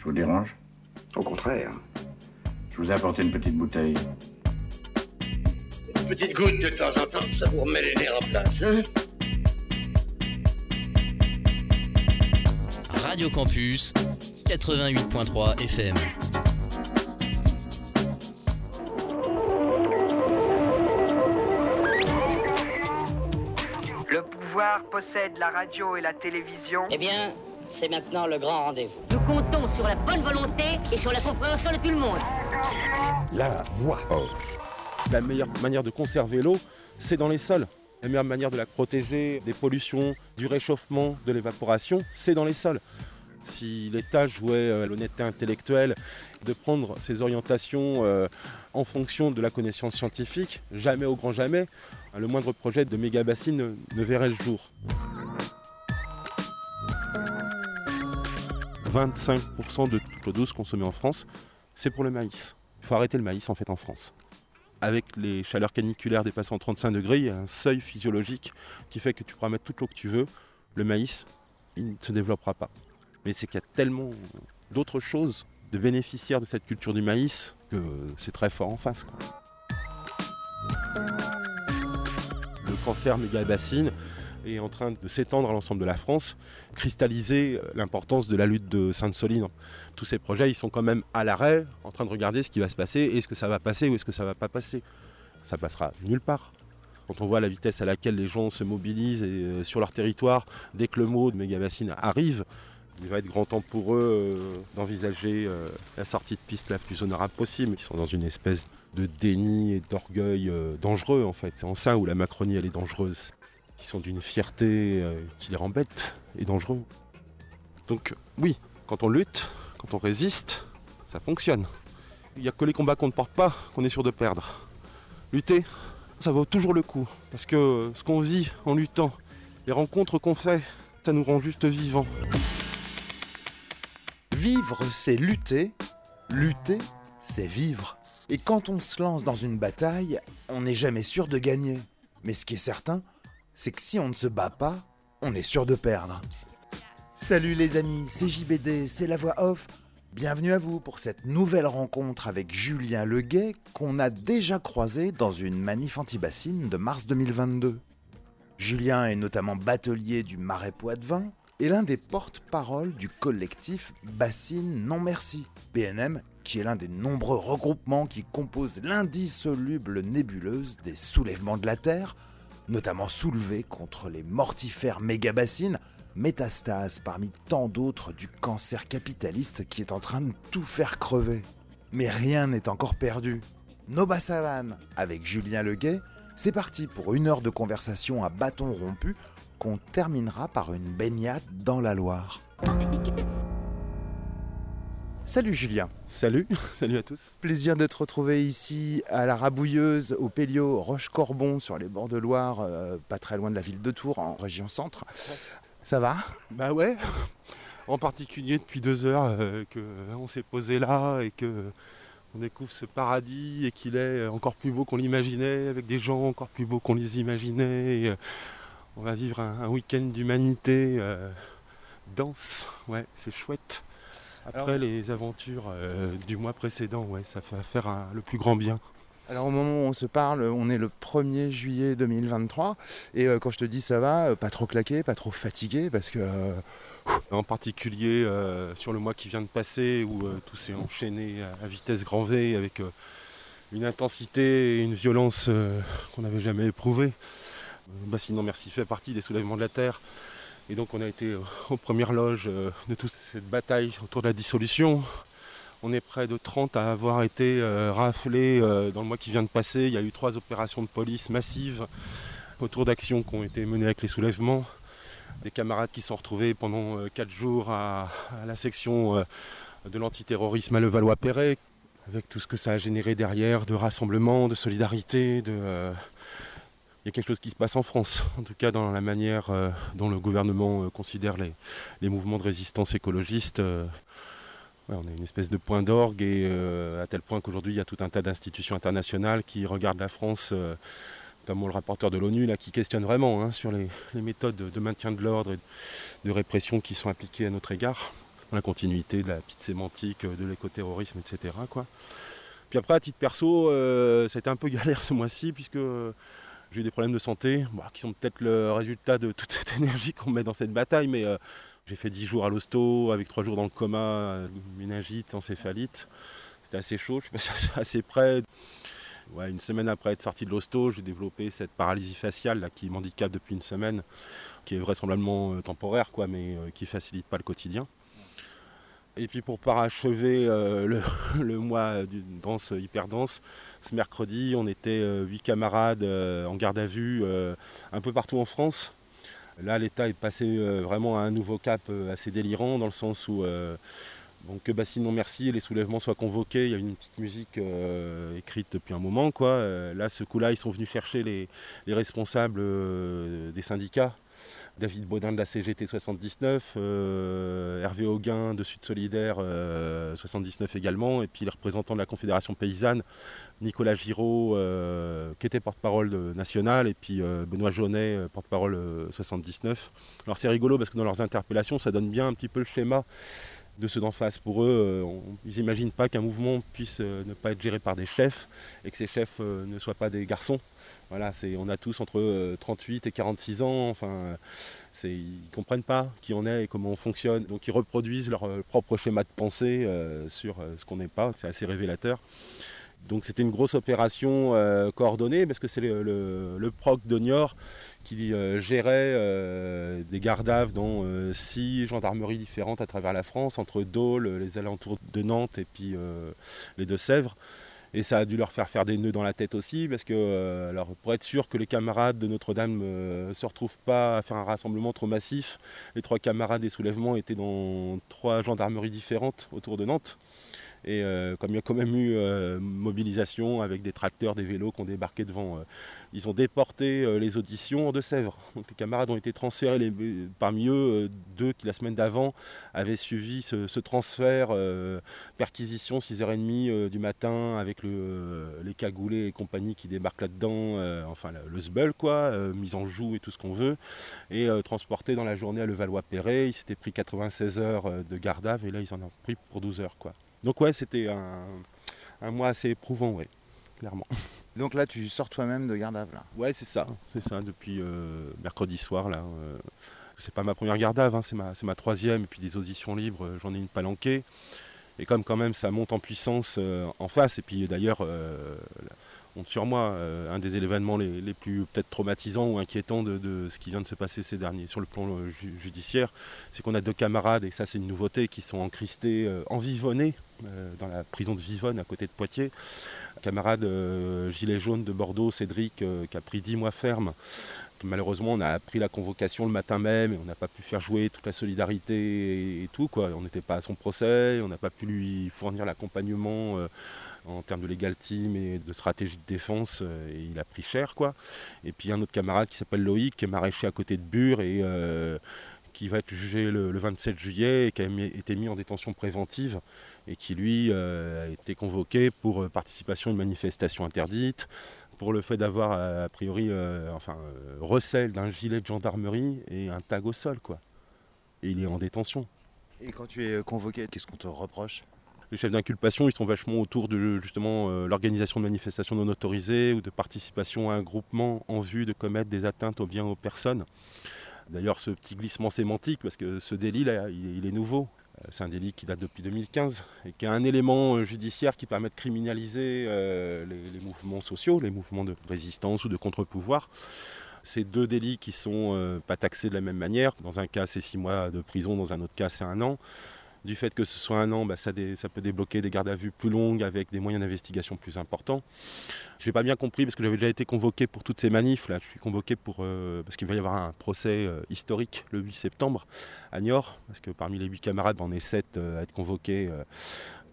Je vous dérange Au contraire. Je vous ai apporté une petite bouteille. Une petite goutte de temps en temps, ça vous remet les nerfs en place, hein Radio Campus 88.3 FM. Le pouvoir possède la radio et la télévision. Eh bien, c'est maintenant le grand rendez-vous. Nous comptons sur la bonne volonté et sur la compréhension de tout le monde. La voix off. La meilleure manière de conserver l'eau, c'est dans les sols. La meilleure manière de la protéger des pollutions, du réchauffement, de l'évaporation, c'est dans les sols. Si l'État jouait euh, l'honnêteté intellectuelle de prendre ses orientations euh, en fonction de la connaissance scientifique, jamais au grand jamais, le moindre projet de méga bassine ne, ne verrait le jour. 25% de toute l'eau douce consommée en France, c'est pour le maïs. Il faut arrêter le maïs en fait en France. Avec les chaleurs caniculaires dépassant 35 degrés, il y a un seuil physiologique qui fait que tu pourras mettre toute l'eau que tu veux. Le maïs, il ne se développera pas. Mais c'est qu'il y a tellement d'autres choses de bénéficiaires de cette culture du maïs que c'est très fort en face. Le cancer méga-bassine est en train de s'étendre à l'ensemble de la France, cristalliser l'importance de la lutte de Sainte-Soline. Tous ces projets, ils sont quand même à l'arrêt, en train de regarder ce qui va se passer, est-ce que ça va passer ou est-ce que ça va pas passer. Ça passera nulle part. Quand on voit la vitesse à laquelle les gens se mobilisent euh, sur leur territoire, dès que le mot de méga-bassine arrive, il va être grand temps pour eux euh, d'envisager euh, la sortie de piste la plus honorable possible. Ils sont dans une espèce de déni et d'orgueil dangereux en fait. C'est en ça où la Macronie elle est dangereuse. Ils sont d'une fierté euh, qui les rend bêtes et dangereux. Donc oui, quand on lutte, quand on résiste, ça fonctionne. Il n'y a que les combats qu'on ne porte pas qu'on est sûr de perdre. Lutter, ça vaut toujours le coup. Parce que ce qu'on vit en luttant, les rencontres qu'on fait, ça nous rend juste vivants. Vivre, c'est lutter. Lutter, c'est vivre. Et quand on se lance dans une bataille, on n'est jamais sûr de gagner. Mais ce qui est certain, c'est que si on ne se bat pas, on est sûr de perdre. Salut les amis, c'est JBD, c'est la voix off. Bienvenue à vous pour cette nouvelle rencontre avec Julien Leguet qu'on a déjà croisé dans une manif anti-bassine de mars 2022. Julien est notamment batelier du Marais Poitevin et l'un des porte-parole du collectif Bassine Non Merci, BNM, qui est l'un des nombreux regroupements qui composent l'indissoluble nébuleuse des soulèvements de la Terre, notamment soulevés contre les mortifères méga-bassines, métastase parmi tant d'autres du cancer capitaliste qui est en train de tout faire crever. Mais rien n'est encore perdu. Nobasaran avec Julien Leguet, c'est parti pour une heure de conversation à bâton rompu qu'on terminera par une baignade dans la Loire. Salut Julien. Salut, salut à tous. Plaisir de te retrouver ici à la Rabouilleuse, au Pélio Roche-Corbon, sur les bords de Loire, euh, pas très loin de la ville de Tours, en région centre. Ça va? Bah ouais, en particulier depuis deux heures euh, que on s'est posé là et que on découvre ce paradis et qu'il est encore plus beau qu'on l'imaginait, avec des gens encore plus beaux qu'on les imaginait. Et, euh, on va vivre un, un week-end d'humanité euh, dense, ouais, c'est chouette. Après Alors- les aventures euh, du mois précédent, ouais, ça va faire un- le plus grand bien. Alors au moment où on se parle, on est le 1er juillet 2023 et euh, quand je te dis ça va, euh, pas trop claqué, pas trop fatigué parce que euh, En particulier euh, sur le mois qui vient de passer où tout s'est enchaîné à, à vitesse grand V avec une intensité et une violence qu'on n'avait jamais éprouvée. Euh, Bassine Non Merci fait partie des soulèvements de la Terre. Et donc on a été euh, aux premières loges euh, de toute cette bataille autour de la dissolution. On est près de 30 à avoir été euh, raflés dans le mois qui vient de passer. Il y a eu trois opérations de police massives autour d'actions qui ont été menées avec les soulèvements des camarades qui sont retrouvés pendant quatre jours à, à la section de l'antiterrorisme à Levallois-Perret, avec tout ce que ça a généré derrière, de rassemblement, de solidarité, de... il y a quelque chose qui se passe en France, en tout cas dans la manière euh, dont le gouvernement euh, considère les, mouvements de résistance écologiste. euh, on a une espèce de point d'orgue et à tel point qu'aujourd'hui il y a tout un tas d'institutions internationales qui regardent la France notamment le rapporteur de l'ONU là, qui questionne vraiment hein, sur les, méthodes de, maintien de l'ordre et de répression qui sont appliquées à notre égard. dans la continuité de la petite sémantique, de l'écoterrorisme, etc. Puis après, à titre perso, ça a été un peu galère ce mois-ci, puisque j'ai eu des problèmes de santé, qui sont peut-être le résultat de toute cette énergie qu'on met dans cette bataille, mais euh, j'ai fait 10 jours à l'hosto, avec 3 jours dans le coma, euh, méningite, encéphalite. C'était assez chaud, je suis passé assez près. Ouais, une semaine après être sorti de l'hosto, j'ai développé cette paralysie faciale là, qui m'handicape depuis une semaine, qui est vraisemblablement euh, temporaire, quoi, mais qui ne facilite pas le quotidien. Et puis pour parachever euh, le, mois d'une danse hyper dense, ce mercredi, on était euh, huit camarades euh, en garde à vue un peu partout en France. Là, l'État est passé vraiment à un nouveau cap assez délirant, dans le sens où que Bassine non merci les soulèvements soient convoqués. Il y a une petite musique écrite depuis un moment. Quoi. là, ce coup-là, ils sont venus chercher les responsables des syndicats David Baudin de la CGT 79, euh, Hervé Auguin de Sud Solidaire 79 euh, également, et puis les représentants de la Confédération paysanne, Nicolas Giraud, euh, qui était porte-parole national, et puis Benoît Jaunet, porte-parole 79. Alors c'est rigolo parce que dans leurs interpellations, ça donne bien un petit peu le schéma de ceux d'en face. Pour eux, ils n'imaginent pas qu'un mouvement puisse ne pas être géré par des chefs et que ces chefs ne soient pas des garçons. Voilà, on a tous entre 38 euh, et 46 ans. Enfin, ils ne comprennent pas qui on est et comment on fonctionne. Donc ils reproduisent leur euh, propre schéma de pensée euh, sur ce qu'on n'est pas. C'est assez révélateur. Donc c'était une grosse opération coordonnée parce que c'est le, proc de Niort qui gérait des gardaves dans six gendarmeries différentes à travers la France, entre Dole, les alentours de Nantes et puis les Deux-Sèvres. Et ça a dû leur faire faire des nœuds dans la tête aussi, parce que euh, pour être sûr que les camarades de Notre-Dame ne euh, se retrouvent pas à faire un rassemblement trop massif, les trois camarades des soulèvements étaient dans trois gendarmeries différentes autour de Nantes. Et euh, comme il y a quand même eu mobilisation avec des tracteurs, des vélos qui ont débarqué devant ils ont déporté euh, les auditions de Sèvres. Les camarades ont été transférés, parmi eux, euh, deux qui la semaine d'avant avaient suivi ce, transfert, euh, perquisition 6h30 du matin avec les cagoulés et compagnie qui débarquent là-dedans, enfin le, sbul quoi, mise en joue et tout ce qu'on veut, et transporté dans la journée à Levallois-Perret. Ils s'étaient pris 96 heures de garde et là ils en ont pris pour 12 heures. Quoi. Donc ouais, c'était un, mois assez éprouvant, ouais, clairement. Donc là, tu sors toi-même de garde à là Ouais, c'est ça, c'est ça, depuis euh, mercredi soir, là. Euh, c'est pas ma première garde à hein, c'est ma, ma, troisième, et puis des auditions libres, euh, j'en ai une palanquée. Et comme quand même ça monte en puissance en face, et puis d'ailleurs, sur moi, un des événements les, plus peut-être traumatisants ou inquiétants de, ce qui vient de se passer ces derniers sur le plan judiciaire, c'est qu'on a deux camarades, et ça c'est une nouveauté, qui sont encristés, envivonnés dans la prison de Vivonne à côté de Poitiers camarade euh, gilet jaune de Bordeaux, Cédric, euh, qui a pris 10 mois ferme. Malheureusement, on a pris la convocation le matin même et on n'a pas pu faire jouer toute la solidarité et, tout. Quoi. On n'était pas à son procès, on n'a pas pu lui fournir l'accompagnement euh, en termes de legal team et de stratégie de défense et il a pris cher. Quoi. Et puis un autre camarade qui s'appelle Loïc, qui est maraîcher à côté de Bure et qui va être jugé le, 27 juillet et qui a été mis en détention préventive et qui lui euh, a été convoqué pour euh, participation à une manifestation interdite, pour le fait d'avoir a priori euh, enfin, recel d'un gilet de gendarmerie et un tag au sol. quoi. Et il est en détention. Et quand tu es convoqué, qu'est-ce qu'on te reproche? Les chefs d'inculpation, ils sont vachement autour de justement l'organisation de manifestations non autorisées ou de participation à un groupement en vue de commettre des atteintes aux biens aux personnes. D'ailleurs, ce petit glissement sémantique, parce que ce délit là, il est nouveau. Euh, c'est un délit qui date depuis 2015 et qui a un élément euh, judiciaire qui permet de criminaliser euh, les, mouvements sociaux, les mouvements de résistance ou de contre-pouvoir. Ces deux délits qui sont pas taxés de la même manière. Dans un cas, c'est six mois de prison, dans un autre cas, c'est un an du fait que ce soit un an, bah, ça, peut débloquer des gardes à vue plus longues avec des moyens d'investigation plus importants. Je n'ai pas bien compris parce que j'avais déjà été convoqué pour toutes ces manifs. Là. Je suis convoqué pour, euh, parce qu'il va y avoir un procès euh, historique le 8 septembre à Niort, parce que parmi les huit camarades, on est sept euh, à être convoqués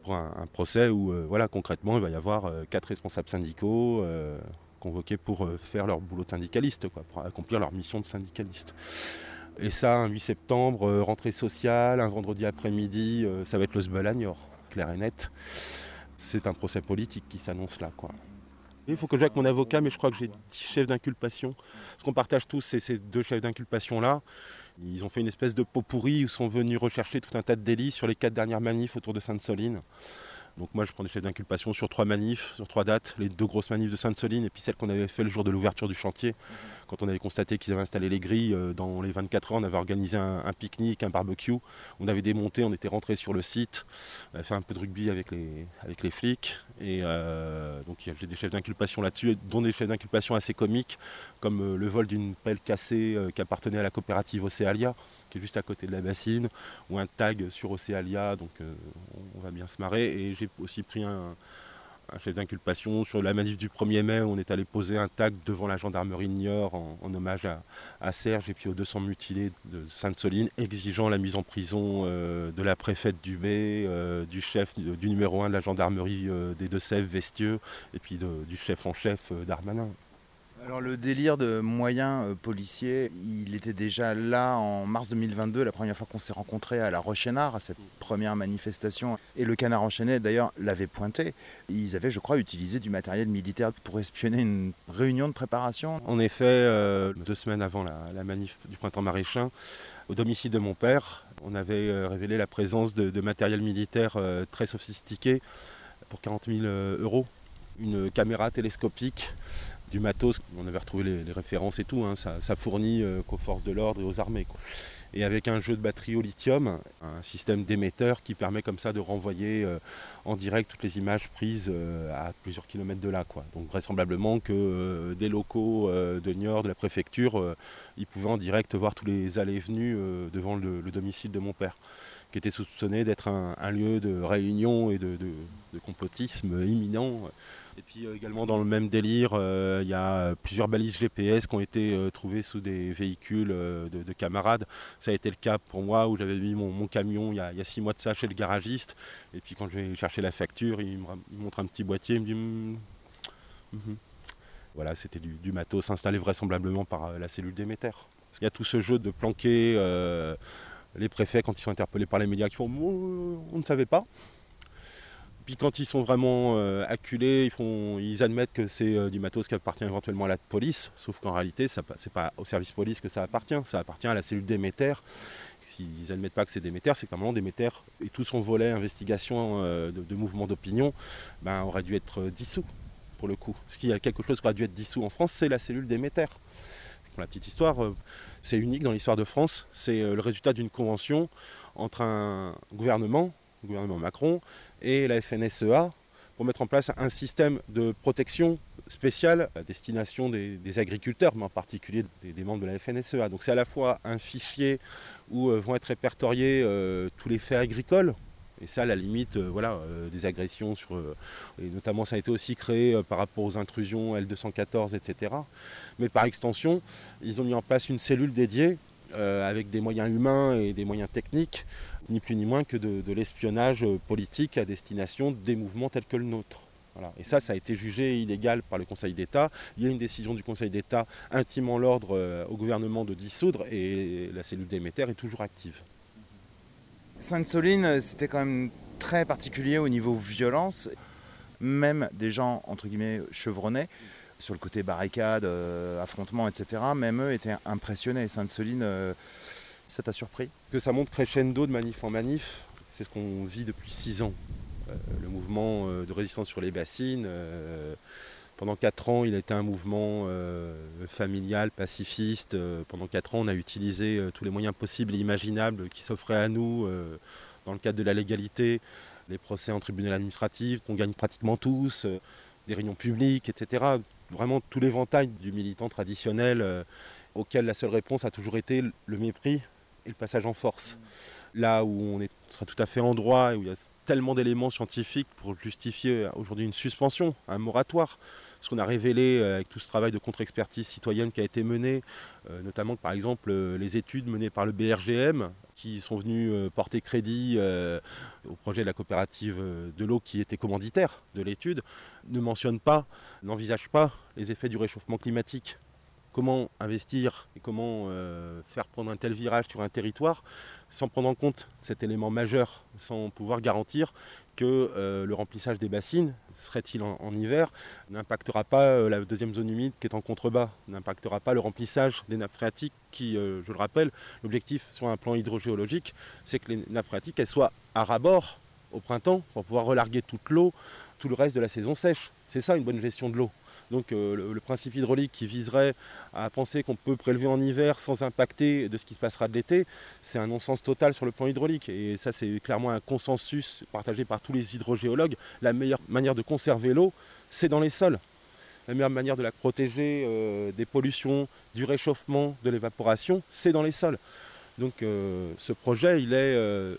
pour un, procès où voilà, concrètement il va y avoir quatre responsables syndicaux convoqués pour faire leur boulot syndicaliste, pour accomplir leur mission de syndicaliste. Et ça, un 8 septembre, euh, rentrée sociale, un vendredi après-midi, euh, ça va être le Sbelagnor, clair et net. C'est un procès politique qui s'annonce là. Il faut que j'aille avec mon avocat, mais je crois que j'ai 10 chefs d'inculpation. Ce qu'on partage tous, c'est ces deux chefs d'inculpation là. Ils ont fait une espèce de pot pourri où sont venus rechercher tout un tas de délits sur les quatre dernières manifs autour de Sainte-Soline. Donc moi je prends des chefs d'inculpation sur trois manifs, sur trois dates, les deux grosses manifs de Sainte-Soline et puis celle qu'on avait fait le jour de l'ouverture du chantier, quand on avait constaté qu'ils avaient installé les grilles, euh, dans les 24 heures on avait organisé un, pique-nique, un barbecue, on avait démonté, on était rentré sur le site, on avait fait un peu de rugby avec les, avec les flics et euh, donc j'ai des chefs d'inculpation là-dessus, dont des chefs d'inculpation assez comiques, comme euh, le vol d'une pelle cassée euh, qui appartenait à la coopérative Océalia, qui est juste à côté de la bassine, ou un tag sur Océalia, donc on va bien se marrer. Et j'ai aussi pris un, un chef d'inculpation sur la manif du 1er mai, on est allé poser un tag devant la gendarmerie de Niort en, hommage à, Serge et puis aux 200 mutilés de Sainte-Soline, exigeant la mise en prison euh, de la préfète Dubé, euh, du chef du, du numéro 1 de la gendarmerie euh, des Deux-Sèvres, Vestieux, et puis du chef en chef Darmanin. Alors le délire de moyens euh, policiers, il était déjà là en mars 2022, la première fois qu'on s'est rencontrés à la Rochénard, à cette première manifestation. Et le canard enchaîné d'ailleurs l'avait pointé. Ils avaient, je crois, utilisé du matériel militaire pour espionner une réunion de préparation. En effet, euh, deux semaines avant la, manif du printemps maréchal, au domicile de mon père, on avait euh, révélé la présence de, de matériel militaire très sophistiqué pour 40 000 euh, euros. Une caméra télescopique, du matos, on avait retrouvé les, références et tout, hein, ça, fournit euh, qu'aux forces de l'ordre et aux armées. Et avec un jeu de batterie au lithium, un système d'émetteur qui permet comme ça de renvoyer euh, en direct toutes les images prises euh, à plusieurs kilomètres de là. Donc vraisemblablement que des locaux de Niort, de la préfecture, ils pouvaient en direct voir tous les allées et venues devant le, le domicile de mon père, qui était soupçonné d'être un, lieu de réunion et de complotisme imminent. Et puis euh, également dans le même délire, euh, il y a euh, plusieurs balises GPS qui ont été trouvées sous des véhicules de, de camarades. Ça a été le cas pour moi où j'avais mis mon, camion il y, a, il six mois de ça chez le garagiste. Et puis quand je vais chercher la facture, il me, il montre un petit boîtier, il me dit... Hmm, mhm. Voilà, c'était du, matos installé vraisemblablement par la cellule d'émetteur. Qu'il y a tout ce jeu de planquer les préfets quand ils sont interpellés par les médias qui font on ne savait pas. Puis quand ils sont vraiment euh, acculés, ils, admettent que c'est euh, du matos qui appartient éventuellement à la police, sauf qu'en réalité, ce n'est pas au service police que ça appartient, ça appartient à la cellule d'émetteur. S'ils n'admettent pas que c'est d'émetteur, c'est qu'à un moment, d'émetteur et tout son volet investigation euh, de, de mouvement d'opinion ben, aurait dû être dissous, pour le coup. Ce qui a quelque chose qui aurait dû être dissous en France, c'est la cellule d'émetteur. Pour la petite histoire, c'est unique dans l'histoire de France, c'est le résultat d'une convention entre un gouvernement, le gouvernement Macron, et la FNSEA pour mettre en place un système de protection spéciale à destination des, agriculteurs, mais en particulier des, membres de la FNSEA. Donc c'est à la fois un fichier où euh, vont être répertoriés euh, tous les faits agricoles, et ça, à la limite, euh, voilà, des agressions sur, et notamment ça a été aussi créé par rapport aux intrusions L214, etc. Mais par extension, ils ont mis en place une cellule dédiée avec des moyens humains et des moyens techniques, ni plus ni moins que de, l'espionnage politique à destination des mouvements tels que le nôtre. Voilà. Et ça, ça a été jugé illégal par le Conseil d'État. Il y a une décision du Conseil d'État intimant l'ordre euh, au gouvernement de dissoudre et la cellule d'émetteur est toujours active. Sainte-Soline, c'était quand même très particulier au niveau violence. Même des gens, entre guillemets, chevronnés, sur le côté barricade, euh, affrontement, etc., même eux étaient impressionnés. Sainte-Soline, euh, ça t'a surpris? Que ça monte crescendo de manif en manif, c'est ce qu'on vit depuis six ans. Euh, le mouvement euh, de résistance sur les bassines, euh, pendant quatre ans, il a été un mouvement familial, pacifiste. Pendant quatre ans, on a utilisé tous les moyens possibles et imaginables qui s'offraient à nous dans le cadre de la légalité, les procès en tribunal administratif qu'on gagne pratiquement tous, des réunions publiques, etc. Vraiment tout l'éventail du militant traditionnel auquel la seule réponse a toujours été le mépris et le passage en force. Là où on sera tout à fait en droit et où il y a tellement d'éléments scientifiques pour justifier aujourd'hui une suspension, un moratoire. Ce qu'on a révélé euh, avec tout ce travail de contre-expertise citoyenne qui a été mené, euh, notamment par exemple euh, les études menées par le BRGM qui sont venues porter crédit au projet de la coopérative de l'eau qui était commanditaire de l'étude, ne mentionnent pas, n'envisagent pas les effets du réchauffement climatique comment investir et comment euh, faire prendre un tel virage sur un territoire sans prendre en compte cet élément majeur, sans pouvoir garantir que euh, le remplissage des bassines, serait-il en, hiver, n'impactera pas euh, la deuxième zone humide qui est en contrebas, n'impactera pas le remplissage des nappes phréatiques qui, je le rappelle, l'objectif sur un plan hydrogéologique, c'est que les nappes phréatiques soient à rabord au printemps pour pouvoir relarguer toute l'eau tout le reste de la saison sèche. C'est ça une bonne gestion de l'eau. Donc euh, le, principe hydraulique qui viserait à penser qu'on peut prélever en hiver sans impacter de ce qui se passera de l'été, c'est un non-sens total sur le plan hydraulique. Et ça, c'est clairement un consensus partagé par tous les hydrogéologues. La meilleure manière de conserver l'eau, c'est dans les sols. La meilleure manière de la protéger euh, des pollutions, du réchauffement, de l'évaporation, c'est dans les sols. Donc euh, ce projet, il est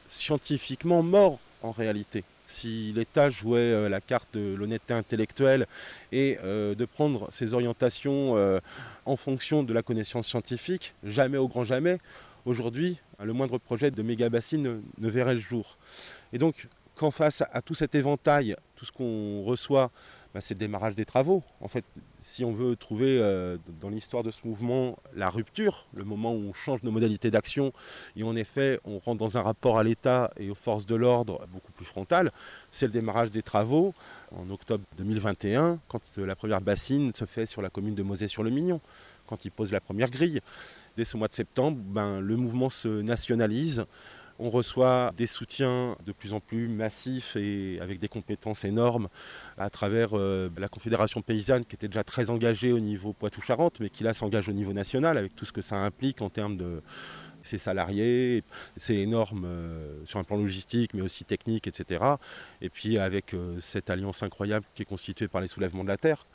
scientifiquement mort en réalité si l'État jouait euh, la carte de l'honnêteté intellectuelle et euh, de prendre ses orientations euh, en fonction de la connaissance scientifique, jamais au grand jamais, aujourd'hui, le moindre projet de méga bassine ne, verrait le jour. Et donc, qu'en face à tout cet éventail, tout ce qu'on reçoit bah, c'est le démarrage des travaux. En fait, si on veut trouver euh, dans l'histoire de ce mouvement la rupture, le moment où on change nos modalités d'action et en effet on rentre dans un rapport à l'État et aux forces de l'ordre beaucoup plus frontal, c'est le démarrage des travaux en octobre 2021, quand la première bassine se fait sur la commune de Mosée-sur-le-Mignon, quand il pose la première grille. Dès ce mois de septembre, ben, le mouvement se nationalise. On reçoit des soutiens de plus en plus massifs et avec des compétences énormes à travers euh, la Confédération paysanne qui était déjà très engagée au niveau Poitou-Charentes, mais qui là s'engage au niveau national avec tout ce que ça implique en termes de ses salariés, c'est énorme euh, sur un plan logistique, mais aussi technique, etc. Et puis avec euh, cette alliance incroyable qui est constituée par les soulèvements de la terre.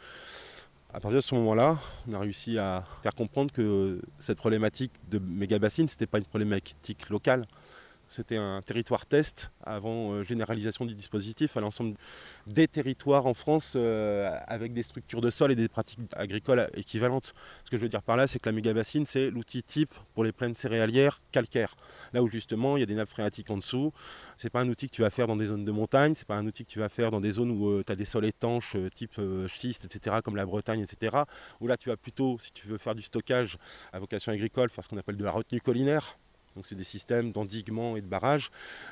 À partir de ce moment-là, on a réussi à faire comprendre que cette problématique de méga bassine, ce n'était pas une problématique locale, c'était un territoire test avant euh, généralisation du dispositif à l'ensemble des territoires en France euh, avec des structures de sol et des pratiques agricoles équivalentes. Ce que je veux dire par là, c'est que la méga-bassine, c'est l'outil type pour les plaines céréalières calcaires. Là où justement il y a des nappes phréatiques en dessous. C'est pas un outil que tu vas faire dans des zones de montagne, c'est pas un outil que tu vas faire dans des zones où euh, tu as des sols étanches type schiste, etc., comme la Bretagne, etc. Où là tu vas plutôt, si tu veux faire du stockage à vocation agricole, faire ce qu'on appelle de la retenue collinaire donc c'est des systèmes d'endiguement et de barrage.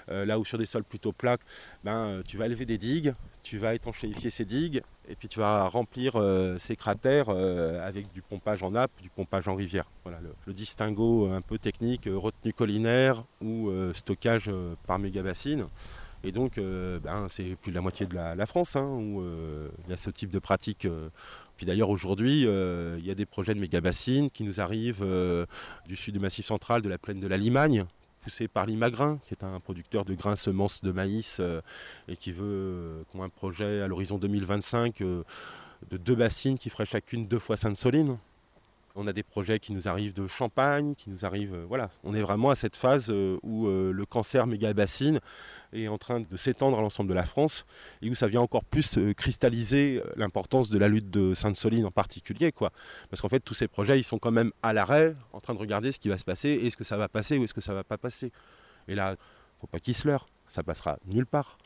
Euh, là où sur des sols plutôt plats, ben, euh, tu vas élever des digues, tu vas étanchéifier ces digues et puis tu vas remplir euh, ces cratères avec du pompage en nappe, du pompage en rivière. Voilà le, distinguo un peu technique, retenue collinaire ou stockage par méga-bassine. Et donc, ben, c'est plus de la moitié de la, France hein, où il y a ce type de pratique puis d'ailleurs aujourd'hui, euh, il y a des projets de méga bassines qui nous arrivent euh, du sud du Massif central, de la plaine de la Limagne, poussé par l'Imagrin, qui est un producteur de grains semences de maïs euh, et qui veut qu'on un projet à l'horizon 2025 de deux bassines qui feraient chacune deux fois Sainte-Soline. On a des projets qui nous arrivent de Champagne, qui nous arrivent. voilà, on est vraiment à cette phase où le cancer méga bassine est en train de s'étendre à l'ensemble de la France et où ça vient encore plus euh, cristalliser euh, l'importance de la lutte de Sainte-Soline en particulier. Parce qu'en fait, tous ces projets, ils sont quand même à l'arrêt, en train de regarder ce qui va se passer, est-ce que ça va passer ou est-ce que ça va pas passer. Et là, faut pas qu'ils se leurrent, ça passera nulle part.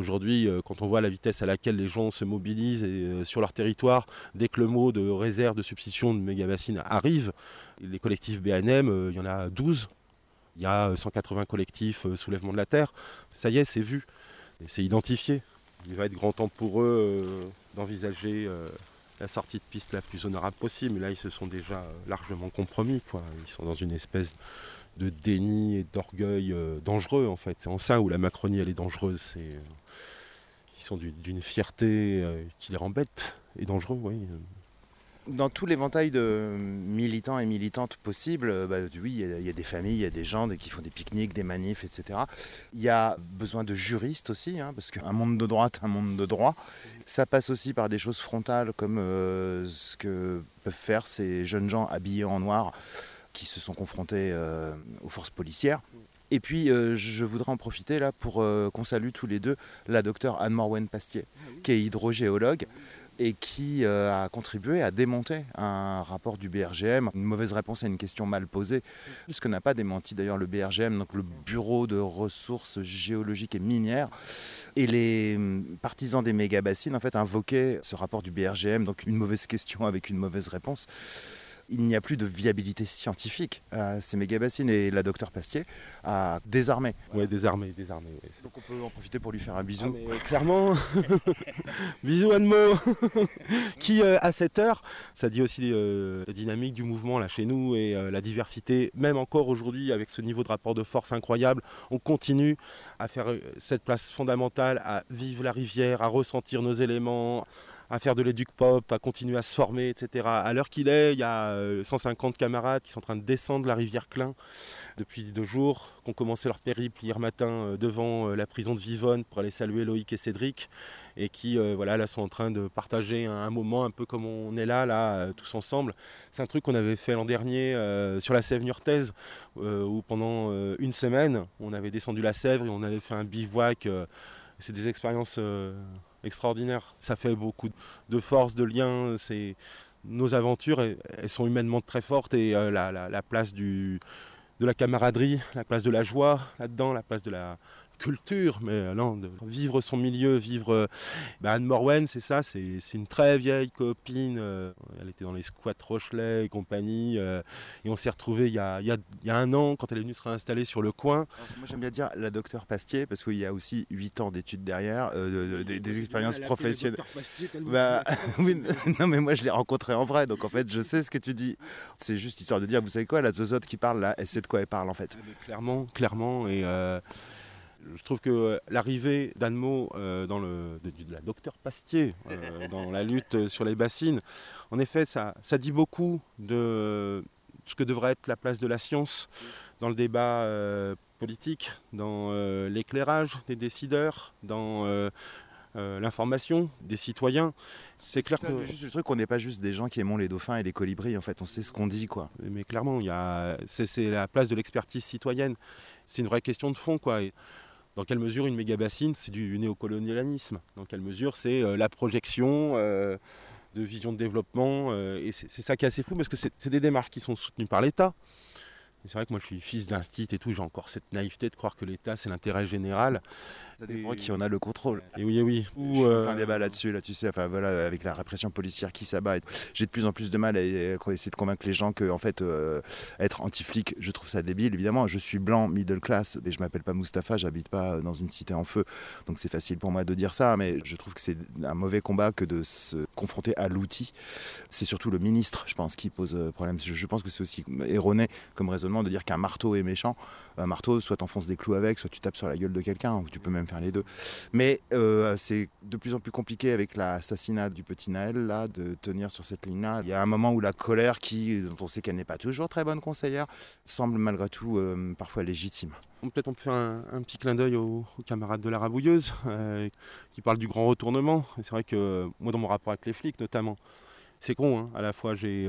Aujourd'hui, euh, quand on voit la vitesse à laquelle les gens se mobilisent sur leur territoire, dès que le mot de réserve de substitution de méga-bassines arrive, les collectifs BNM, il y en a 12 il y a 180 collectifs euh, soulèvement de la terre. Ça y est, c'est vu. C'est identifié. Il va être grand temps pour eux euh, d'envisager euh, la sortie de piste la plus honorable possible. Mais là, ils se sont déjà largement compromis. Ils sont dans une espèce de déni et d'orgueil dangereux, en fait. C'est en ça où la Macronie, elle est dangereuse. C'est, ils sont d'une fierté qui les rend bêtes et dangereux, oui dans tout l'éventail de militants et militantes possibles, euh, bah, oui, il y, a des familles, il y a des gens qui font des pique-niques, des manifs, etc. Il y a besoin de juristes aussi, hein, parce qu'un monde de droite, un monde de droit. Ça passe aussi par des choses frontales comme euh, ce que peuvent faire ces jeunes gens habillés en noir qui se sont confrontés euh, aux forces policières. Et puis, je voudrais en profiter là pour qu'on salue tous les deux la docteure Anne-Morwen Pastier, qui est hydrogéologue et qui euh, a contribué à démonter un rapport du BRGM, une mauvaise réponse à une question mal posée, puisque n'a pas démenti d'ailleurs le BRGM, donc le Bureau de ressources géologiques et minières. Et les hum, partisans des méga-bassines en fait invoquaient ce rapport du BRGM, donc une mauvaise question avec une mauvaise réponse il n'y a plus de viabilité scientifique à ces méga-bassines et la docteur Pastier a désarmé. Ouais, désarmé, désarmé. ouais. Donc on peut en profiter pour lui faire un Ah, bisou. mais, euh, clairement, bisous Anmo, qui euh, à cette heure, ça dit aussi euh, la dynamique du mouvement là chez nous et euh, la diversité, même encore aujourd'hui avec ce niveau de rapport de force incroyable, on continue à faire euh, cette place fondamentale, à vivre la rivière, à ressentir nos éléments, à faire de l'éduc pop, à continuer à se former, etc. À l'heure qu'il est, il y a euh, 150 camarades qui sont en train de descendre la rivière Klein depuis deux jours, qui ont commencé leur périple hier matin euh, devant euh, la prison de Vivonne pour aller saluer Loïc et Cédric, et qui euh, voilà, là, sont en train de partager un, moment un peu comme on est là, là, euh, tous ensemble. C'est un truc qu'on avait fait l'an dernier euh, sur la Sèvre niortaise, euh, où pendant euh, une semaine, on avait descendu la Sèvre et on avait fait un bivouac. euh, c'est des expériences extraordinaires. Ça fait beaucoup de force, de liens. C'est nos aventures, elles, sont humainement très fortes et euh, la, la- la place de la camaraderie, la place de la joie là-dedans, la place de la culture, mais non, de vivre son milieu, vivre. euh, bah, Anne Morwen, c'est ça, c'est c'est une très vieille copine. euh, elle était dans les squats Rochelet et compagnie. euh, et on s'est retrouvés il y, a, il y a- il y a un an quand elle est venue se réinstaller sur le coin. Alors, Moi j'aime bien dire la docteur Pastier parce qu'il y a aussi 8 ans d'études derrière, euh, de- de- des, des expériences professionnelles. Bah, oui, non mais moi je l'ai rencontrée en vrai, donc en fait je sais ce que tu dis. C'est juste histoire de dire, vous savez quoi, la zozote qui parle là, elle sait de quoi elle parle en fait. Ah, mais Clairement, clairement. Et euh, je trouve que l'arrivée d'Anmo euh, dans le, de, de la docteur Pastier euh, dans la lutte sur les bassines, en effet, ça, ça dit beaucoup de ce que devrait être la place de la science dans le débat euh, politique, dans euh, l'éclairage des décideurs, dans euh, euh, l'information des citoyens. C'est clair ça, que... juste le truc, on n'est pas juste des gens qui aimons les dauphins et les colibris, en fait, on sait ce qu'on dit quoi. Mais clairement, il y a, c'est, c'est la place de l'expertise citoyenne. C'est une vraie question de fond, quoi. Et dans quelle mesure une méga bassine, c'est du néocolonialisme? Dans quelle mesure c'est euh, la projection euh, de vision de développement euh, Et c'est, ça qui est assez fou, parce que c'est, des démarches qui sont soutenues par l'État. C'est vrai que moi, je suis fils d'instit et tout, j'ai encore cette naïveté de croire que l'État, c'est l'intérêt général. Ça dépend qui en a le contrôle. Et oui, oui. Je Ou, euh, un débat là-dessus, là, tu sais, enfin voilà, avec la répression policière qui s'abat. et. J'ai de plus en plus de mal à, essayer de convaincre les gens que, en fait, euh, être anti-flic, je trouve ça débile. Évidemment, je suis blanc, middle class, mais je m'appelle pas Mustapha, j'habite pas dans une cité en feu, donc c'est facile pour moi de dire ça, mais je trouve que c'est un mauvais combat que de se confronter à l'outil. C'est surtout le ministre, je pense, qui pose euh, problème. Je pense que c'est aussi erroné comme raisonnement de dire qu'un marteau est méchant. Marteau, soit t'enfonces des clous avec, soit tu tapes sur la gueule de quelqu'un, ou tu peux même faire les deux. Mais euh, c'est de plus en plus compliqué avec l'assassinat du petit Naël, là, de tenir sur cette ligne-là. Il y a un moment où la colère, qui, dont on sait qu'elle n'est pas toujours très bonne conseillère, semble malgré tout euh, parfois légitime. Peut-être on peut faire un, petit clin d'œil aux, camarades de la rabouilleuse euh, qui parlent du grand retournement. Et c'est vrai que moi, dans mon rapport avec les flics notamment, c'est con, hein, à la fois j'ai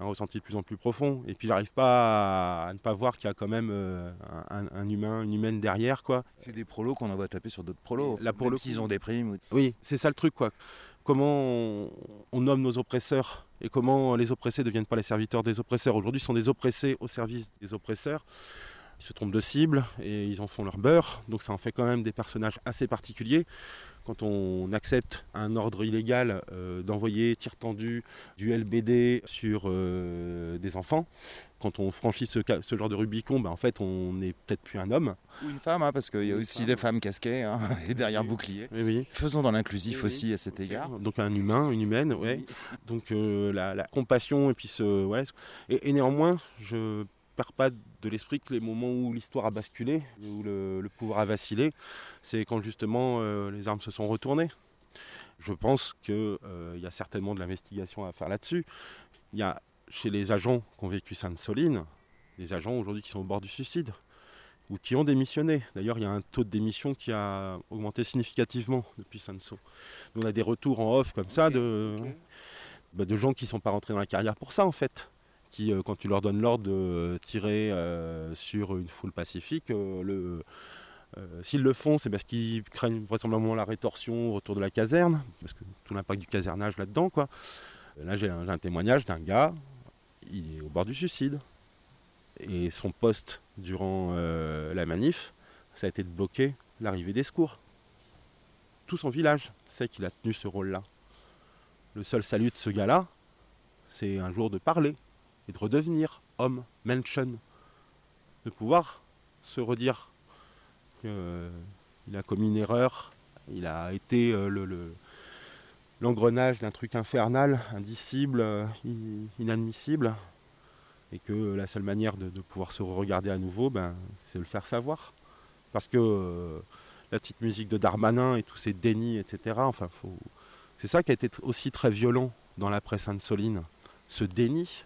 un ressenti de plus en plus profond et puis j'arrive pas à, à ne pas voir qu'il y a quand même euh, un, un humain, une humaine derrière. quoi. C'est des prolos qu'on envoie taper sur d'autres prolos. Là, pour même le ont des primes. ou- Oui, c'est ça le truc, quoi. Comment on, on nomme nos oppresseurs et comment les oppressés ne deviennent pas les serviteurs des oppresseurs? Aujourd'hui, ce sont des oppressés au service des oppresseurs. Ils se trompent de cible et ils en font leur beurre. Donc ça en fait quand même des personnages assez particuliers. Quand on accepte un ordre illégal euh, d'envoyer tir tendu du LBD sur euh, des enfants, quand on franchit ce, genre de Rubicon, ben en fait on n'est peut-être plus un homme. Ou une femme, hein, parce qu'il y a aussi femme. des femmes casquées hein, et derrière bouclier. Oui, oui. Faisons dans l'inclusif aussi à cet égard. Donc un humain, une humaine, ouais. Donc euh, la, la compassion et puis ce, ouais. Et, et néanmoins, je pas de l'esprit que les moments où l'histoire a basculé, où le, le pouvoir a vacillé, c'est quand justement euh, les armes se sont retournées. Je pense qu'il y a certainement de l'investigation à faire là-dessus. Il y a chez les agents qui ont vécu Sainte-Soline, des agents aujourd'hui qui sont au bord du suicide ou qui ont démissionné. D'ailleurs, il y a un taux de démission qui a augmenté significativement depuis. Nous, on a des retours en off comme ça de, bah, de gens qui ne sont pas rentrés dans la carrière pour ça, en fait. Qui, euh, quand tu leur donnes l'ordre de tirer euh, sur une foule pacifique, euh, euh, s'ils le font, c'est parce qu'ils craignent vraisemblablement la rétorsion autour de la caserne, parce que tout l'impact du casernage là-dedans, quoi. Là, j'ai un, témoignage d'un gars, il est au bord du suicide, et son poste durant euh, la manif, ça a été de bloquer l'arrivée des secours. Tout son village sait qu'il a tenu ce rôle-là. Le seul salut de ce gars-là, c'est un jour de parler et de redevenir homme, Menschen. De pouvoir se redire qu'il a commis une erreur, il a été euh, le, l'engrenage d'un truc infernal, indicible, euh, inadmissible, et que la seule manière de, pouvoir se regarder à nouveau, ben, c'est le faire savoir. Parce que euh, la petite musique de Darmanin et tous ces dénis, etc., enfin, faut... c'est ça qui a été aussi très violent dans la presse insoline, ce déni,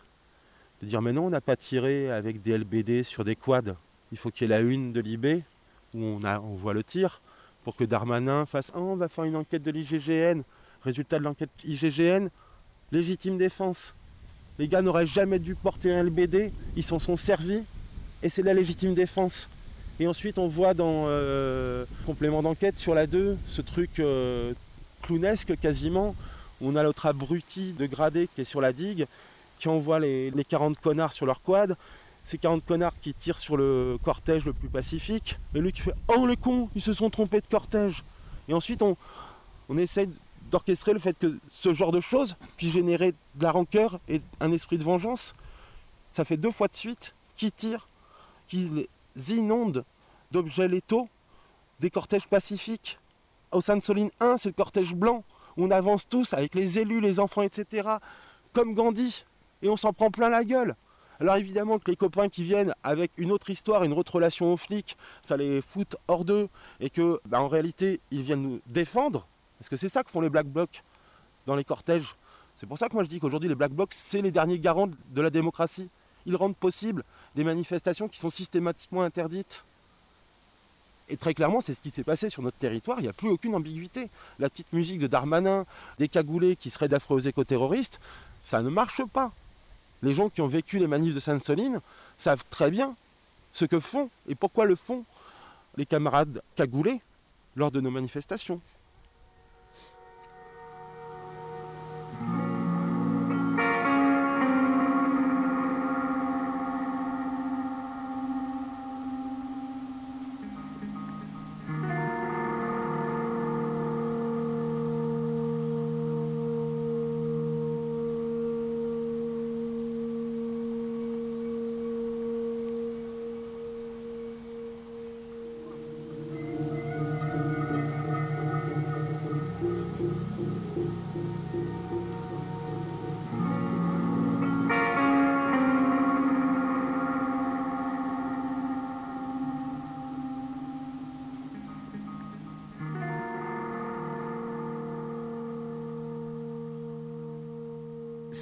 de dire mais non, on n'a pas tiré avec des LBD sur des quads, il faut qu'il y ait la une de l'IB, où on, a, voit le tir, pour que Darmanin fasse oh, on va faire une enquête de l'IGGN. Résultat de l'enquête IGGN, légitime défense. Les gars n'auraient jamais dû porter un LBD, ils s'en sont servis, et c'est la légitime défense. Et ensuite, on voit dans euh, complément d'enquête sur la 2, ce truc euh, clownesque quasiment, on a l'autre abruti de gradé qui est sur la digue, qui envoie les, les 40 connards sur leur quad, ces 40 connards qui tirent sur le cortège le plus pacifique, et lui qui fait Oh les cons, ils se sont trompés de cortège. Et ensuite on, on essaye d'orchestrer le fait que ce genre de choses puisse générer de la rancœur et un esprit de vengeance. Ça fait deux fois de suite qui tirent, qui les inondent d'objets létaux des cortèges pacifiques. Au Sainte-Soline 1, c'est le cortège blanc, où on avance tous avec les élus, les enfants, etc., comme Gandhi, et on s'en prend plein la gueule. Alors évidemment que les copains qui viennent avec une autre histoire, une autre relation aux flics, ça les fout hors d'eux et que bah, en réalité ils viennent nous défendre, parce que c'est ça que font les black blocs dans les cortèges. C'est pour ça que moi je dis qu'aujourd'hui les black blocs c'est les derniers garants de la démocratie. Ils rendent possible des manifestations qui sont systématiquement interdites. Et très clairement, c'est ce qui s'est passé sur notre territoire, il n'y a plus aucune ambiguïté. La petite musique de Darmanin, des cagoulés qui seraient d'affreux éco-terroristes, ça ne marche pas les gens qui ont vécu les manifs de Sainte-Soline savent très bien ce que font et pourquoi le font les camarades cagoulés lors de nos manifestations.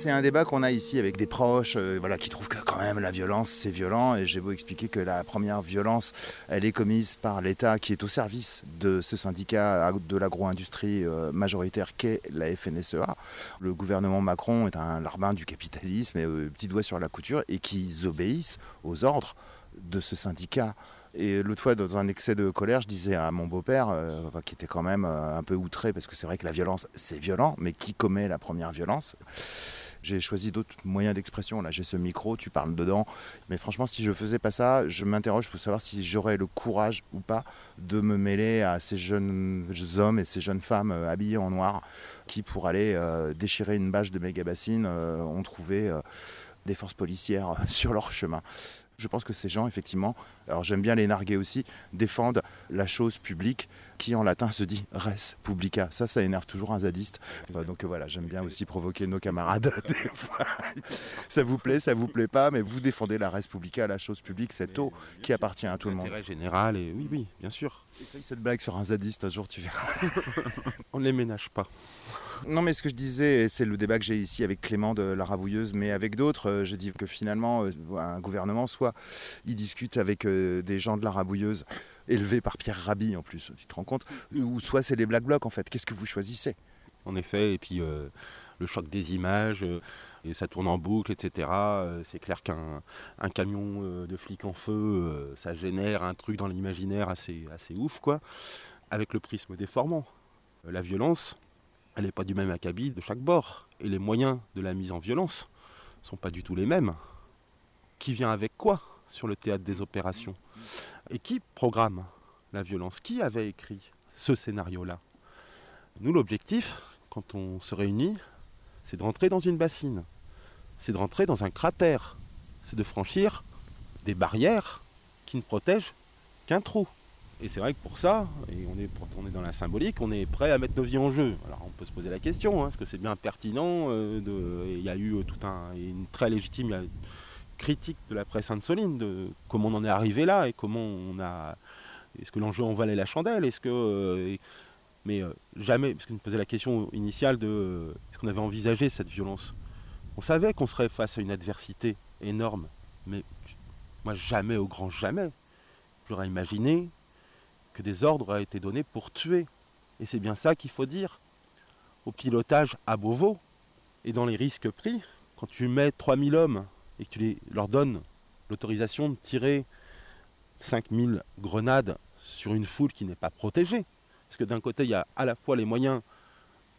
C'est un débat qu'on a ici avec des proches euh, voilà, qui trouvent que quand même la violence c'est violent et j'ai beau expliquer que la première violence elle est commise par l'État qui est au service de ce syndicat de l'agro-industrie euh, majoritaire qu'est la FNSEA. Le gouvernement Macron est un larbin du capitalisme et euh, petit doigt sur la couture et qu'ils obéissent aux ordres de ce syndicat. Et l'autre fois, dans un excès de colère, je disais à mon beau-père, qui était quand même un peu outré, parce que c'est vrai que la violence, c'est violent, mais qui commet la première violence? J'ai choisi d'autres moyens d'expression. Là, j'ai ce micro, tu parles dedans. Mais franchement, si je faisais pas ça, je m'interroge pour savoir si j'aurais le courage ou pas de me mêler à ces jeunes hommes et ces jeunes femmes euh, habillés en noir qui, pour aller euh, déchirer une bâche de méga bassine, euh, ont trouvé des forces policières sur leur chemin. Je pense que ces gens, effectivement, alors j'aime bien les narguer aussi, défendent la chose publique qui en latin se dit res publica. Ça, ça énerve toujours un zadiste. Donc voilà, j'aime bien aussi provoquer nos camarades. ça vous plaît, ça vous plaît pas, mais vous défendez la res publica, la chose publique, cette eau qui appartient à tout le monde. L'intérêt général, et oui, oui, bien sûr. Essaye cette blague sur un zadiste un jour, tu verras. On ne les ménage pas. Non, mais ce que je disais, c'est le débat que j'ai ici avec Clément de la Rabouilleuse, mais avec d'autres, euh, je dis que finalement, euh, un gouvernement, soit il discute avec euh, des gens de la Rabouilleuse, élevés par Pierre Rabhi en plus, tu te rends compte, ou soit c'est les Black Blocs en fait. Qu'est-ce que vous choisissez? En effet, et puis le choc des images, et ça tourne en boucle, etc. c'est clair qu'un camion de flics en feu, ça génère un truc dans l'imaginaire assez, assez ouf, quoi, avec le prisme déformant. La violence, elle n'est pas du même acabit de chaque bord. Et les moyens de la mise en violence ne sont pas du tout les mêmes. Qui vient avec quoi sur le théâtre des opérations? Et qui programme la violence? Qui avait écrit ce scénario-là? Nous, l'objectif, quand on se réunit, c'est de rentrer dans une bassine, c'est de rentrer dans un cratère. C'est de franchir des barrières qui ne protègent qu'un trou. Et c'est vrai que pour ça, et on est, dans la symbolique, on est prêt à mettre nos vies en jeu. Alors on peut se poser la question, hein, est-ce que c'est bien pertinent euh, Il y a eu un, une très légitime critique de la presse insoline de comment on en est arrivé là et comment on a. Est-ce que l'enjeu en valait la chandelle Est-ce que. Euh, mais euh, jamais, parce qu'on me posait la question initiale de est-ce qu'on avait envisagé cette violence? On savait qu'on serait face à une adversité énorme, mais moi jamais au grand jamais. J'aurais imaginé que des ordres aient été donnés pour tuer. Et c'est bien ça qu'il faut dire. Au pilotage à Beauvau, et dans les risques pris, quand tu mets 3000 hommes et que tu leur donnes l'autorisation de tirer 5000 grenades sur une foule qui n'est pas protégée, parce que d'un côté, il y a à la fois les moyens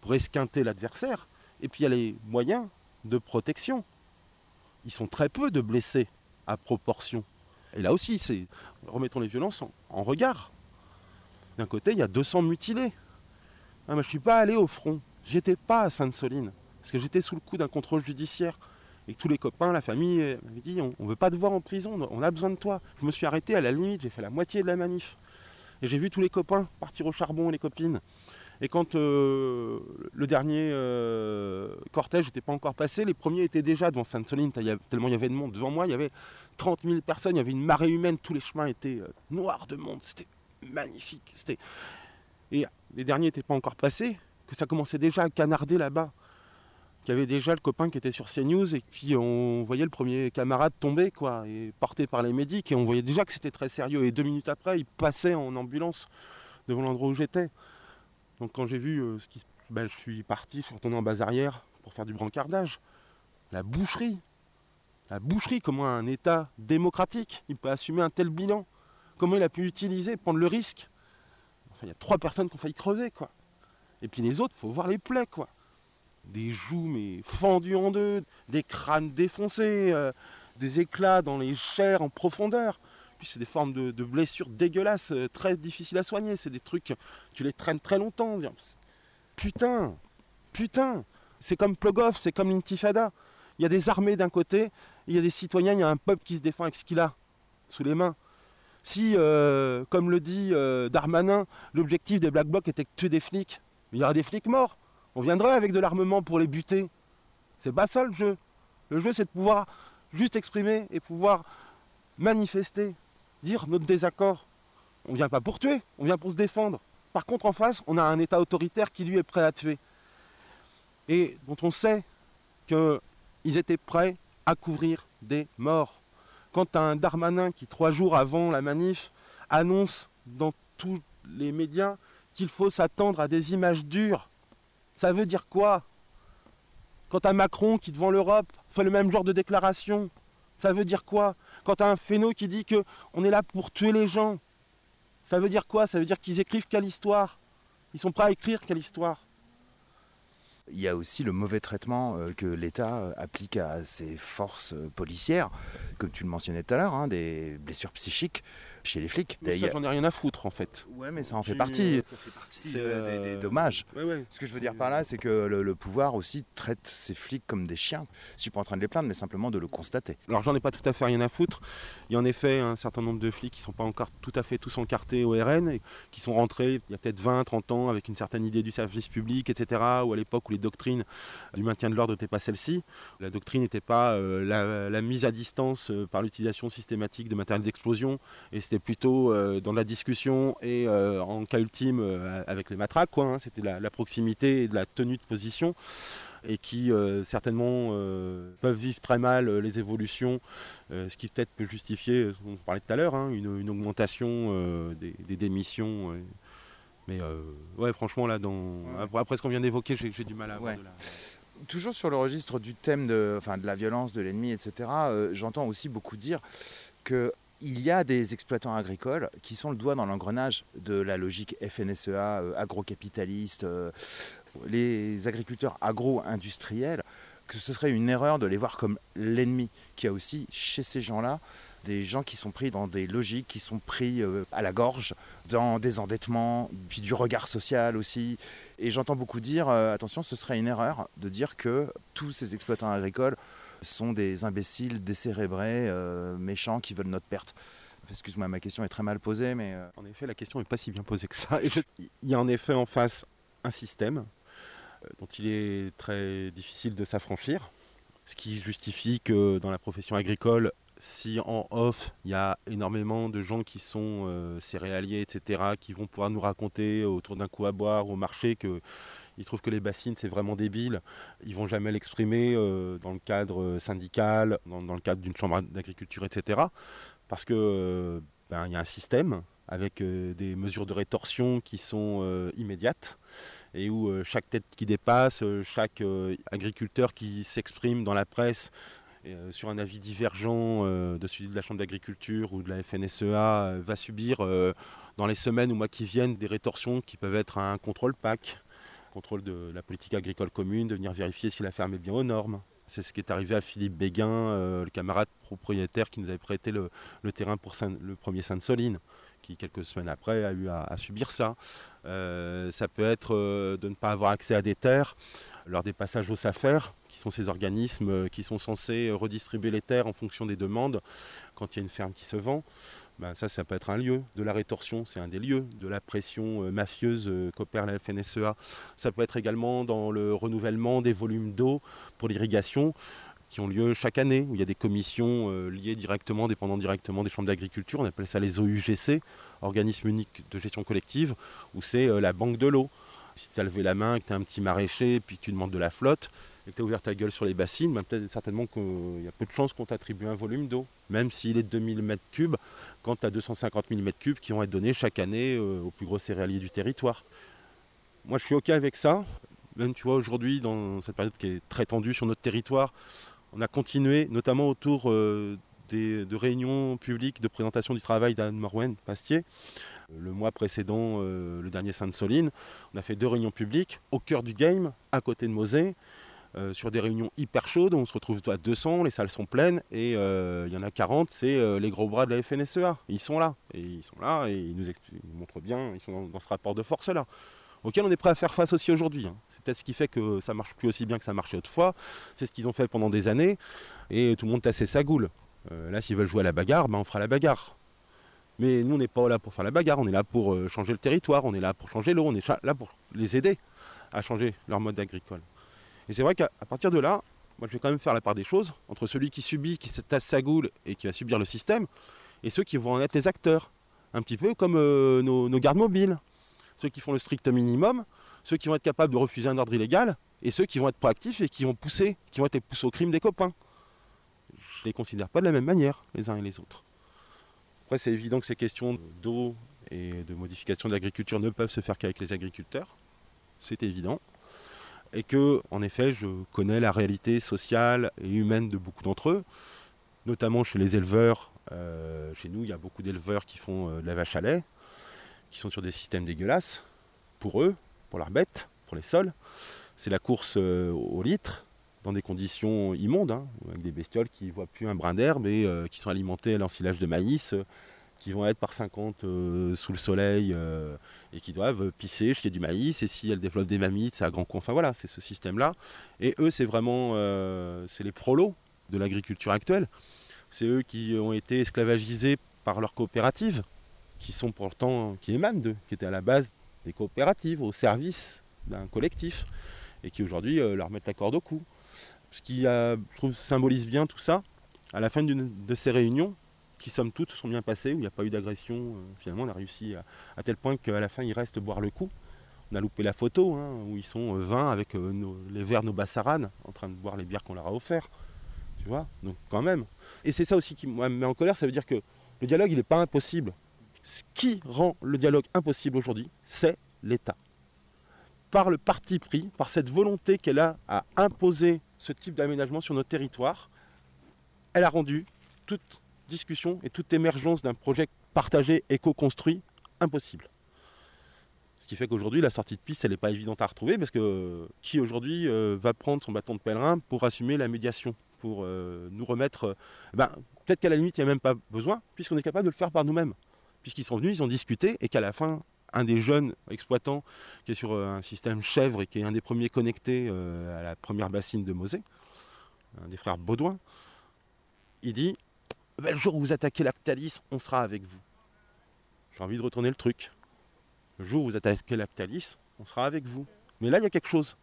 pour esquinter l'adversaire, et puis il y a les moyens de protection. Ils sont très peu de blessés à proportion. Et là aussi, c'est remettons les violences en regard. D'un côté, il y a 200 mutilés. Ah, je ne suis pas allé au front. J'étais pas à Sainte-Soline. Parce que j'étais sous le coup d'un contrôle judiciaire. Et tous les copains, la famille euh, m'avaient dit on ne veut pas te voir en prison, on a besoin de toi. Je me suis arrêté à la limite, j'ai fait la moitié de la manif. Et j'ai vu tous les copains partir au charbon les copines. Et quand euh, le dernier euh, cortège n'était pas encore passé, les premiers étaient déjà devant Sainte-Soline, tellement il y avait de monde. Devant moi, il y avait 30 000 personnes, il y avait une marée humaine, tous les chemins étaient noirs de monde. C'était magnifique. C'était... Et les derniers n'étaient pas encore passés, que ça commençait déjà à canarder là-bas. Qu'il y avait déjà le copain qui était sur CNews et puis on voyait le premier camarade tomber, quoi, et porté par les médics, et on voyait déjà que c'était très sérieux. Et deux minutes après, il passait en ambulance devant l'endroit où j'étais. Donc quand j'ai vu euh, ce qui. Ben, je suis parti, je suis retourné en base arrière pour faire du brancardage. La boucherie. La boucherie, comment un État démocratique, il peut assumer un tel bilan? Comment il a pu utiliser, prendre le risque? Enfin, il y a trois personnes qui ont failli crever, quoi. Et puis les autres, il faut voir les plaies, quoi. Des joues, mais fendues en deux, des crânes défoncés, euh, des éclats dans les chairs en profondeur. C'est des formes de, blessures dégueulasses, euh, très difficiles à soigner. C'est des trucs, tu les traînes très longtemps. Putain, putain, c'est comme Plogov, c'est comme l'intifada. Il y a des armées d'un côté, il y a des citoyens, il y a un peuple qui se défend avec ce qu'il a sous les mains. Si, euh, comme le dit euh, Darmanin, l'objectif des Black Blocs était de tuer des flics, il y aura des flics morts. On viendrait avec de l'armement pour les buter. C'est pas ça le jeu. Le jeu, c'est de pouvoir juste exprimer et pouvoir manifester, dire notre désaccord. On vient pas pour tuer, on vient pour se défendre. Par contre, en face, on a un État autoritaire qui lui est prêt à tuer. Et dont on sait qu'ils étaient prêts à couvrir des morts quand un Darmanin qui, trois jours avant la manif, annonce dans tous les médias qu'il faut s'attendre à des images dures, ça veut dire quoi? Quand tu as Macron qui, devant l'Europe, fait le même genre de déclaration, ça veut dire quoi? Quand tu un Féno qui dit qu'on est là pour tuer les gens, ça veut dire quoi? Ça veut dire qu'ils écrivent quelle histoire? Ils sont prêts à écrire quelle histoire? Il y a aussi le mauvais traitement euh, que l'État euh, applique à ses forces euh, policières, comme tu le mentionnais tout à l'heure, hein, des blessures psychiques chez les flics. Mais ça, j'en ai rien à foutre en fait. Ouais, mais ça en fait partie. Ça fait partie c'est des, dommages. Ce que je veux dire par là, c'est que le, pouvoir aussi traite ces flics comme des chiens. Je suis pas en train de les plaindre, mais simplement de le constater. Alors j'en ai pas tout à fait rien à foutre. Il y a en effet un certain nombre de flics qui sont pas encore tout à fait tous encartés au RN, et qui sont rentrés il y a peut-être 20, 30 ans avec une certaine idée du service public, etc. Ou à l'époque où les doctrines du maintien de l'ordre n'étaient pas celles-ci. La doctrine n'était pas euh, la, mise à distance euh, par l'utilisation systématique de matériel d'explosion, et c'était plutôt euh, dans la discussion et en cas ultime avec les matraques. Quoi, hein. C'était la, proximité et de la tenue de position et qui certainement peuvent vivre très mal les évolutions, ce qui peut-être peut justifier, on parlait tout à l'heure, hein, une, augmentation des, des, démissions mais euh, ouais, franchement, là, dans... après, ce qu'on vient d'évoquer, j'ai du mal à voir Toujours sur le registre du thème de, enfin, de la violence, de l'ennemi, etc., euh, j'entends aussi beaucoup dire qu'il y a des exploitants agricoles qui sont le doigt dans l'engrenage de la logique FNSEA, euh, agrocapitaliste, les agriculteurs agro-industriels, que ce serait une erreur de les voir comme l'ennemi, qui a aussi chez ces gens-là des gens qui sont pris dans des logiques, qui sont pris euh, à la gorge, dans des endettements, puis du regard social aussi. Et j'entends beaucoup dire, euh, attention, ce serait une erreur de dire que tous ces exploitants agricoles sont des imbéciles décérébrés, euh, méchants, qui veulent notre perte. Excuse-moi, ma question est très mal posée, mais... euh, En effet, la question n'est pas si bien posée que ça. Il y a en effet en face un système euh, dont il est très difficile de s'affranchir, ce qui justifie que dans la profession agricole, si en off, il y a énormément de gens qui sont céréaliers, etc., qui vont pouvoir nous raconter autour d'un coup à boire au marché que ils trouvent que les bassines c'est vraiment débile, ils vont jamais l'exprimer euh, dans le cadre euh, syndical, dans, le cadre d'une chambre d'agriculture, etc. Parce que euh, ben, y a un système avec euh, des mesures de rétorsion qui sont immédiates et où chaque tête qui dépasse, chaque agriculteur qui s'exprime dans la presse sur un avis divergent de celui de la Chambre d'agriculture ou de la FNSEA va subir dans les semaines ou mois qui viennent des rétorsions qui peuvent être un contrôle PAC, contrôle de la politique agricole commune, de venir vérifier si la ferme est bien aux normes. C'est ce qui est arrivé à Philippe Béguin, euh, le camarade propriétaire qui nous avait prêté le, terrain pour le premier Sainte-Soline, qui quelques semaines après a eu à, subir ça. Euh, ça peut être euh, de ne pas avoir accès à des terres lors des passages au SAFER, qui sont ces organismes qui sont censés redistribuer les terres en fonction des demandes quand il y a une ferme qui se vend. Ben, ça, ça peut être un lieu de la rétorsion, c'est un des lieux de la pression euh, mafieuse euh, qu'opère la FNSEA. Ça peut être également dans le renouvellement des volumes d'eau pour l'irrigation qui ont lieu chaque année, où il y a des commissions euh, liées directement, dépendant directement des chambres d'agriculture. On appelle ça les OUGC, organismes uniques de gestion collective, où c'est la banque de l'eau. Si tu as levé la main, que tu as un petit maraîcher, puis que tu demandes de la flotte, et que tu as ouvert ta gueule sur les bassines, ben peut-être certainement qu'il y a peu de chances qu'on t'attribue un volume d'eau, même s'il est de 2000 m3, quand tu as 250 000 m3 qui vont être donnés chaque année euh, aux plus gros céréaliers du territoire. Moi, je suis OK avec ça. Même, tu vois, aujourd'hui, dans cette période qui est très tendue sur notre territoire, on a continué, notamment autour euh, des, de réunions publiques de présentation du travail d'Anne Morwen Pastier. Le mois précédent, euh, le dernier Sainte-Soline, on a fait deux réunions publiques au cœur du game, à côté de Mosée, euh, sur des réunions hyper chaudes. On se retrouve à 200, les salles sont pleines, et euh, il y en a 40, c'est euh, les gros bras de la FNSEA. Ils sont là, et ils sont là, et ils nous, ils nous montrent bien, ils sont dans, ce rapport de force-là auquel on est prêt à faire face aussi aujourd'hui. hein. C'est peut-être ce qui fait que ça marche plus aussi bien que ça marchait autrefois. C'est ce qu'ils ont fait pendant des années et tout le monde tassait sa goule. Là, s'ils veulent jouer à la bagarre, ben, on fera la bagarre. Mais nous, on n'est pas là pour faire la bagarre, on est là pour changer le territoire, on est là pour changer l'eau, on est là pour les aider à changer leur mode agricole. Et c'est vrai qu'à partir de là, moi je vais quand même faire la part des choses entre celui qui subit, qui se tasse sa goule et qui va subir le système, et ceux qui vont en être les acteurs. Un petit peu comme euh, nos, gardes mobiles ceux qui font le strict minimum, ceux qui vont être capables de refuser un ordre illégal, et ceux qui vont être proactifs et qui vont pousser, qui vont être les poussés au crime des copains. Je les considère pas de la même manière, les uns et les autres. Après, c'est évident que ces questions d'eau et de modification de l'agriculture ne peuvent se faire qu'avec les agriculteurs. C'est évident. Et que, en effet, je connais la réalité sociale et humaine de beaucoup d'entre eux, notamment chez les éleveurs. Euh, chez nous, il y a beaucoup d'éleveurs qui font euh, de la vache à lait, qui sont sur des systèmes dégueulasses pour eux, pour leurs bêtes, pour les sols. C'est la course euh, au litre dans des conditions immondes, hein, avec des bestioles qui ne voient plus un brin d'herbe et euh, qui sont alimentées à l'ensilage de maïs, qui vont être par 50 euh, sous le soleil euh, et qui doivent pisser, chier du maïs. Et si elles développent des mammites, c'est à grand compte. Enfin voilà, c'est ce système-là. Et eux, c'est vraiment euh, c'est les prolos de l'agriculture actuelle. C'est eux qui ont été esclavagisés par leurs coopératives qui sont pourtant, qui émanent d'eux, qui étaient à la base des coopératives, au service d'un collectif, et qui aujourd'hui leur mettent la corde au cou. Ce qui, je trouve, symbolise bien tout ça, à la fin de ces réunions, qui somme toute sont bien passées, où il n'y a pas eu d'agression, euh, finalement on a réussi à, tel point qu'à la fin il reste boire le coup. On a loupé la photo, hein, où ils sont euh, 20 avec euh, nos- les verres, nos bassaranes, en train de boire les bières qu'on leur a offertes. Tu vois? Donc quand même. Et c'est ça aussi qui me met en colère, ça veut dire que le dialogue il n'est pas impossible. Ce qui rend le dialogue impossible aujourd'hui, c'est l'État. Par le parti pris, par cette volonté qu'elle a à imposer ce type d'aménagement sur notre territoire, elle a rendu toute discussion et toute émergence d'un projet partagé et co-construit impossible. Ce qui fait qu'aujourd'hui, la sortie de piste, elle n'est pas évidente à retrouver parce que qui aujourd'hui euh, va prendre son bâton de pèlerin pour assumer la médiation, pour euh, nous remettre. euh, ben, Peut-être qu'à la limite, il n'y a même pas besoin, puisqu'on est capable de le faire par nous-mêmes puisqu'ils sont venus, ils ont discuté, et qu'à la fin, un des jeunes exploitants qui est sur un système chèvre et qui est un des premiers connectés à la première bassine de Mosée, un des frères Baudouin, il dit Ben, Le jour où vous attaquez Lactalis, on sera avec vous. J'ai envie de retourner le truc. Le jour où vous attaquez Lactalis, on sera avec vous. Mais là, il y a quelque chose.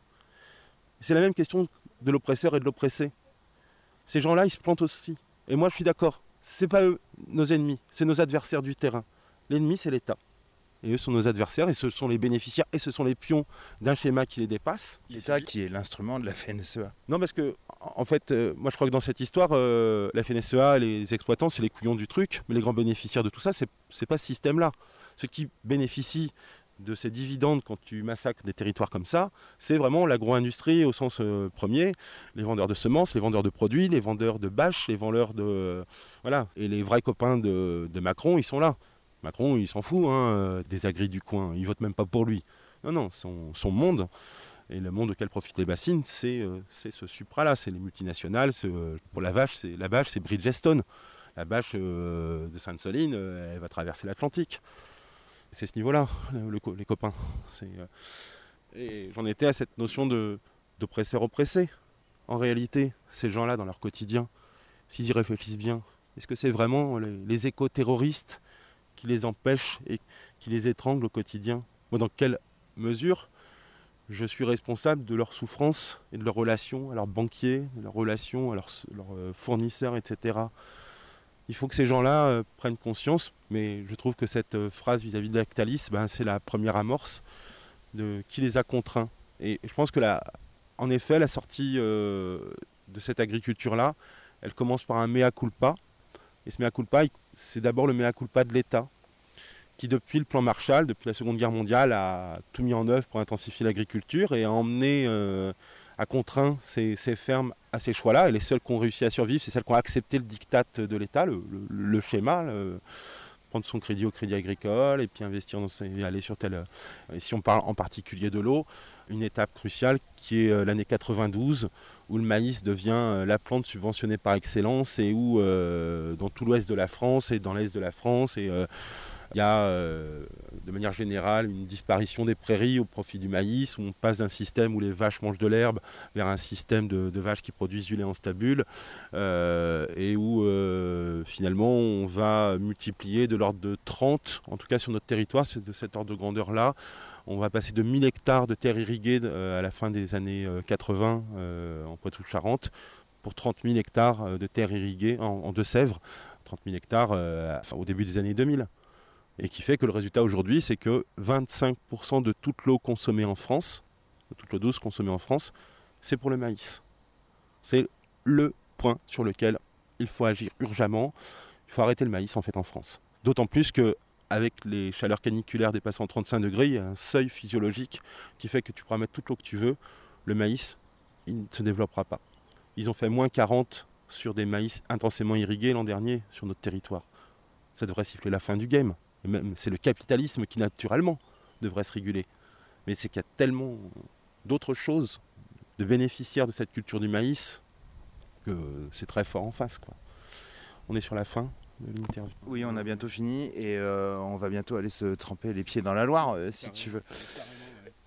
C'est la même question de l'oppresseur et de l'oppressé. Ces gens-là, ils se plantent aussi. Et moi, je suis d'accord. C'est pas eux nos ennemis, c'est nos adversaires du terrain. L'ennemi, c'est l'État. Et eux sont nos adversaires, et ce sont les bénéficiaires, et ce sont les pions d'un schéma qui les dépasse. L'État qui est l'instrument de la FNSEA. Non, parce que, en fait, euh, moi je crois que dans cette histoire, euh, la FNSEA, les exploitants, c'est les couillons du truc, mais les grands bénéficiaires de tout ça, c'est pas ce système-là. Ceux qui bénéficient de ces dividendes quand tu massacres des territoires comme ça, c'est vraiment l'agro-industrie au sens euh, premier, les vendeurs de semences, les vendeurs de produits, les vendeurs de bâches, les vendeurs de... voilà, et les vrais copains de, de Macron, ils sont là. Macron, il s'en fout hein, euh, des agris du coin, il vote même pas pour lui. Non, non, son, monde, et le monde auquel profitent les bassines, c'est euh, c'est ce supra-là, c'est les multinationales. euh, pour la vache, c'est la vache, c'est Bridgestone. La vache de Sainte-Soline, elle va traverser l'Atlantique. C'est ce niveau-là, les copains. Et j'en étais à cette notion de d'oppresseur oppressé. En réalité, ces gens-là, dans leur quotidien, s'ils y réfléchissent bien, est-ce que c'est vraiment les, les éco-terroristes qui les empêchent et qui les étranglent au quotidien Moi, dans quelle mesure je suis responsable de leur souffrance et de leurs relations à leurs banquiers, de leurs relations à leurs, euh, fournisseurs, etc. Il faut que ces gens-là euh, prennent conscience, mais je trouve que cette euh, phrase vis-à-vis de Lactalis, ben, c'est la première amorce de qui les a contraints. Et je pense que la, en effet, la sortie de cette agriculture-là, elle commence par un mea culpa. Et ce mea culpa, c'est d'abord le mea culpa de l'État, qui depuis le plan Marshall, depuis la Seconde Guerre mondiale, a tout mis en œuvre pour intensifier l'agriculture et a emmené, euh, a contraint ces, fermes à ces choix-là. Et les seules qui ont réussi à survivre, c'est celles qui ont accepté le diktat de l'État, le, schéma, prendre son crédit au crédit agricole et puis investir dans et aller sur tel. euh, Et si on parle en particulier de l'eau, une étape cruciale qui est euh, l'année 92 où le maïs devient euh, la plante subventionnée par excellence et où dans tout l'ouest de la France et dans l'est de la France et il y a euh, de manière générale une disparition des prairies au profit du maïs, où on passe d'un système où les vaches mangent de l'herbe vers un système de, vaches qui produisent du lait en stabule, euh, et où euh, finalement on va multiplier de l'ordre de 30, en tout cas sur notre territoire, de cet ordre de grandeur-là. On va passer de 1000 hectares de terres irriguées à la fin des années euh, 80 euh, en Poitou-Charentes pour 30 000 hectares de terres irriguées en, Deux-Sèvres, 30 000 hectares au début des années 2000 et qui fait que le résultat aujourd'hui, c'est que 25% de toute l'eau consommée en France, de toute l'eau douce consommée en France, c'est pour le maïs. C'est le point sur lequel il faut agir urgemment. Il faut arrêter le maïs en fait en France. D'autant plus que avec les chaleurs caniculaires dépassant 35 degrés, il y a un seuil physiologique qui fait que tu pourras mettre toute l'eau que tu veux. Le maïs, il ne se développera pas. Ils ont fait moins 40 sur des maïs intensément irrigués l'an dernier sur notre territoire. Ça devrait siffler la fin du game. Et même, c'est le capitalisme qui naturellement devrait se réguler. Mais c'est qu'il y a tellement d'autres choses, de bénéficiaires de cette culture du maïs, que c'est très fort en face. Quoi. On est sur la fin de l'interview. Oui, on a bientôt fini et euh, on va bientôt aller se tremper les pieds dans la Loire, euh, si tu veux.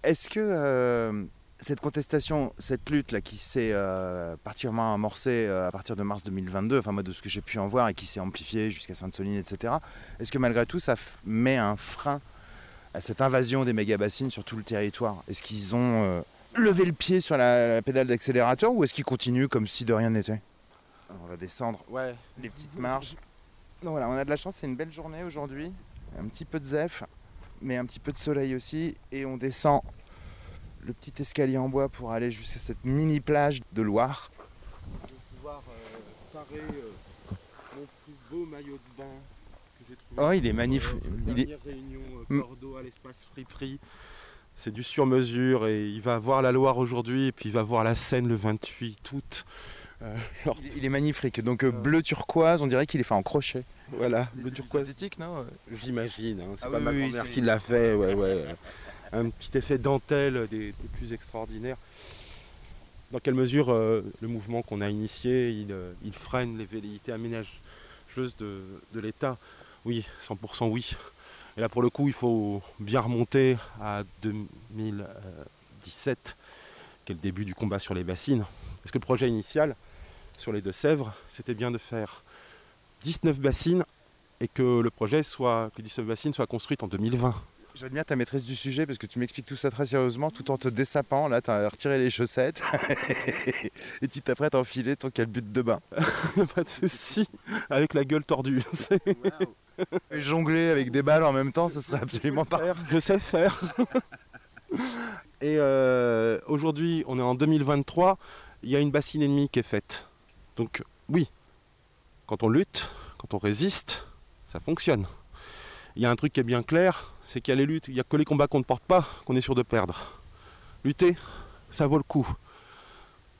Est-ce que euh, cette contestation, cette lutte là qui s'est euh, particulièrement amorcée euh, à partir de mars 2022, enfin moi de ce que j'ai pu en voir et qui s'est amplifiée jusqu'à Sainte-Soline, etc. Est-ce que malgré tout ça met un frein à cette invasion des méga-bassines sur tout le territoire? Est-ce qu'ils ont euh, levé le pied sur la, la pédale d'accélérateur ou est-ce qu'ils continuent comme si de rien n'était? On va descendre Ouais, les petites marges. Donc voilà, on a de la chance, c'est une belle journée aujourd'hui. Un petit peu de zef, mais un petit peu de soleil aussi. Et on descend le petit escalier en bois pour aller jusqu'à cette mini plage de Loire. Je vais pouvoir parer mon plus beau maillot de bain que j'ai trouvé. Oh, il est magnifique. Il est... Réunion euh, Mm. Bordeaux à l'espace friperie. C'est du sur-mesure et il va voir la Loire aujourd'hui et puis il va voir la Seine le 28 août. Euh, alors, il est- il est magnifique. Donc euh, bleu turquoise, on dirait qu'il est fait en crochet. voilà, le C'est turquoise. synthétique, non J'imagine, hein, c'est Ah pas oui, ma grand-mère c'est- qui l'a fait, ouais, ouais. Un petit effet dentelle des, plus extraordinaires. Dans quelle mesure euh, le mouvement qu'on a initié, il, euh, il freine les velléités aménageuses de, de l'État? Oui, 100% oui. Et là, pour le coup, il faut bien remonter à 2017, qui est le début du combat sur les bassines. Parce que le projet initial, sur les Deux-Sèvres, c'était bien de faire 19 bassines et que le projet soit, que les 19 bassines soient construites en 2020. J'admire ta maîtrise du sujet parce que tu m'expliques tout ça très sérieusement tout en te dessapant. Là, tu as retiré les chaussettes et tu t'apprêtes à enfiler ton calbut de bain. Pas de souci, avec la gueule tordue. Et jongler avec des balles en même temps, ce serait absolument pas. je sais faire. Et euh, aujourd'hui, on est en 2023, il y a une bassine ennemie qui est faite. Donc oui, quand on lutte, quand on résiste, ça fonctionne. Il y a un truc qui est bien clair, c'est qu'il y a les luttes, il n'y a que les combats qu'on ne porte pas qu'on est sûr de perdre. Lutter, ça vaut le coup.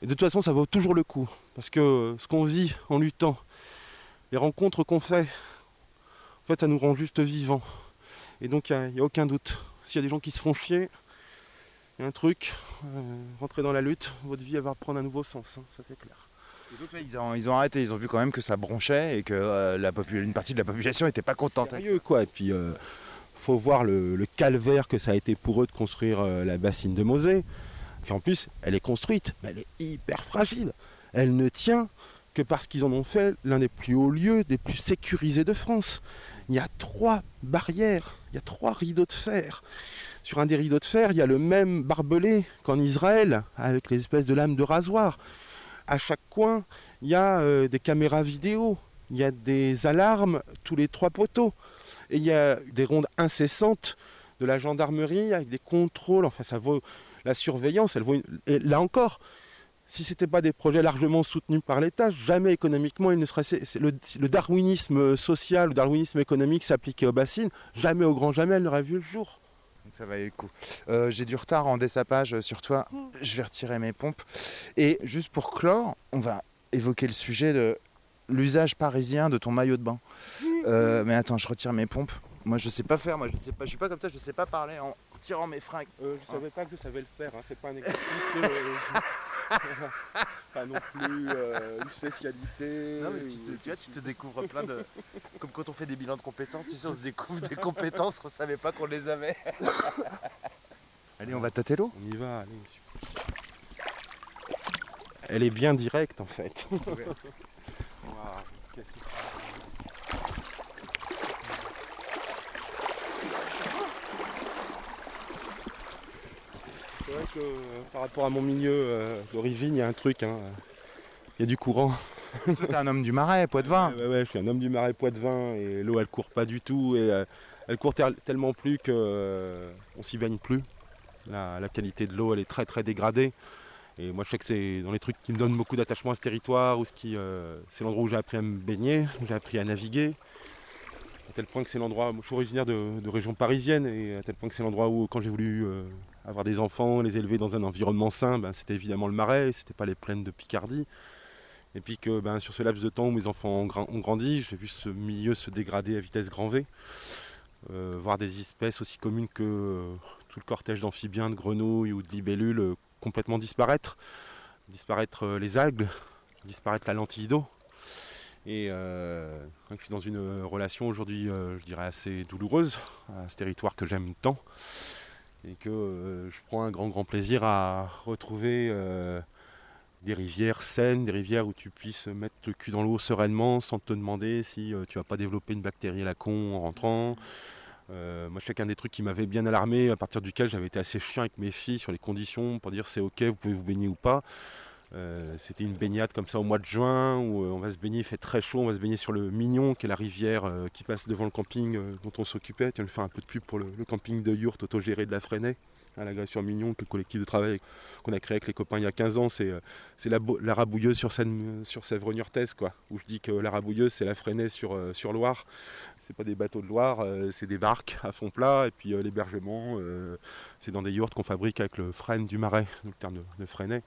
Et de toute façon, ça vaut toujours le coup. Parce que ce qu'on vit en luttant, les rencontres qu'on fait, en fait, ça nous rend juste vivants. Et donc, il n'y a, aucun doute. S'il y a des gens qui se font chier, il y a un truc, euh, rentrez dans la lutte, votre vie elle va prendre un nouveau sens, hein, ça c'est clair. Et donc là, ils ont, ils ont arrêté, ils ont vu quand même que ça bronchait et que euh, la une partie de la population n'était pas contente. avec Sérieux quoi, et puis euh, faut voir le, calvaire que ça a été pour eux de construire euh, la bassine de Mosée. Puis en plus, elle est construite, mais elle est hyper fragile. Elle ne tient que parce qu'ils en ont fait l'un des plus hauts lieux, des plus sécurisés de France. Il y a trois barrières, il y a trois rideaux de fer. Sur un des rideaux de fer, il y a le même barbelé qu'en Israël, avec les espèces de lames de rasoir. À chaque coin, il y a euh, des caméras vidéo, il y a des alarmes tous les trois poteaux. Et il y a des rondes incessantes de la gendarmerie avec des contrôles. Enfin, ça vaut la surveillance. Elle vaut une- Et là encore, si ce n'était pas des projets largement soutenus par l'État, jamais économiquement il ne serait. le darwinisme social, le darwinisme économique s'appliquait aux bassines, jamais au grand jamais elle n'aurait vu le jour. Donc ça valait le coup. Euh, J'ai du retard en dessapage sur toi. Je vais retirer mes pompes. Et juste pour clore, on va évoquer le sujet de l'usage parisien de ton maillot de bain. Euh, mais attends, je retire mes pompes. Moi, je sais pas faire. Moi, je sais pas. Je suis pas comme toi. Je sais pas parler en tirant mes fringues. Euh, je savais pas que je savais le faire, hein. c'est pas un exercice que. pas non plus euh, une spécialité. Non, mais tu, te, tu vois, tu te découvres plein de. Comme quand on fait des bilans de compétences, tu sais, on se découvre des compétences qu'on savait pas qu'on les avait. Allez, on va tâter l'eau. On y va, allez. Elle est bien directe en fait. que euh, par rapport à mon milieu euh, d'origine, il y a un truc. hein, Il y a du courant. Toi, t'es un homme du marais, Poitevin. Ouais, ouais, ouais, je suis un homme du marais Poitevin et l'eau elle court pas du tout et euh, elle court tel- tellement plus que euh, on s'y baigne plus. La, la qualité de l'eau elle est très très dégradée et moi je sais que c'est dans les trucs qui me donnent beaucoup d'attachement à ce territoire ou ce qui euh, c'est l'endroit où j'ai appris à me baigner, où j'ai appris à naviguer. À tel point que c'est l'endroit, je suis originaire de, de région parisienne et à tel point que c'est l'endroit où quand j'ai voulu euh, avoir des enfants, les élever dans un environnement sain, ben, c'était évidemment le marais, c'était pas les plaines de Picardie. Et puis que ben, sur ce laps de temps où mes enfants ont, gra- ont grandi, j'ai vu ce milieu se dégrader à vitesse grand V. Euh, voir des espèces aussi communes que euh, tout le cortège d'amphibiens, de grenouilles ou de libellules complètement disparaître. Disparaître les algues, disparaître la lentille d'eau. Et euh, je suis dans une relation aujourd'hui, euh, je dirais, assez douloureuse à ce territoire que j'aime tant. Et que euh, je prends un grand, grand plaisir à retrouver des rivières saines, des rivières où tu puisses mettre le cul dans l'eau sereinement sans te demander si tu vas pas développer une bactérie à la con en rentrant. Moi, chacun des trucs qui m'avait bien alarmé, à partir duquel j'avais été assez chiant avec mes filles sur les conditions pour dire c'est ok, vous pouvez vous baigner ou pas. Euh, C'était une baignade comme ça au mois de juin où euh, on va se baigner, il fait très chaud, on va se baigner sur le Mignon, qui est la rivière euh, qui passe devant le camping dont on s'occupait. Tu viens de faire un peu de pub pour le, camping de Yurt autogéré de la Fresnay, à la sur Mignon, le collectif de travail qu'on a créé avec les copains il y a 15 ans. C'est la, bo- la rabouilleuse sur, sur Sèvres-Niortaise, quoi. Où je dis que la rabouilleuse, c'est la Fresnay sur, sur Loire. C'est pas des bateaux de Loire, c'est des barques à fond plat. Et puis l'hébergement, c'est dans des yurts qu'on fabrique avec le frêne du marais, donc le terme de, de.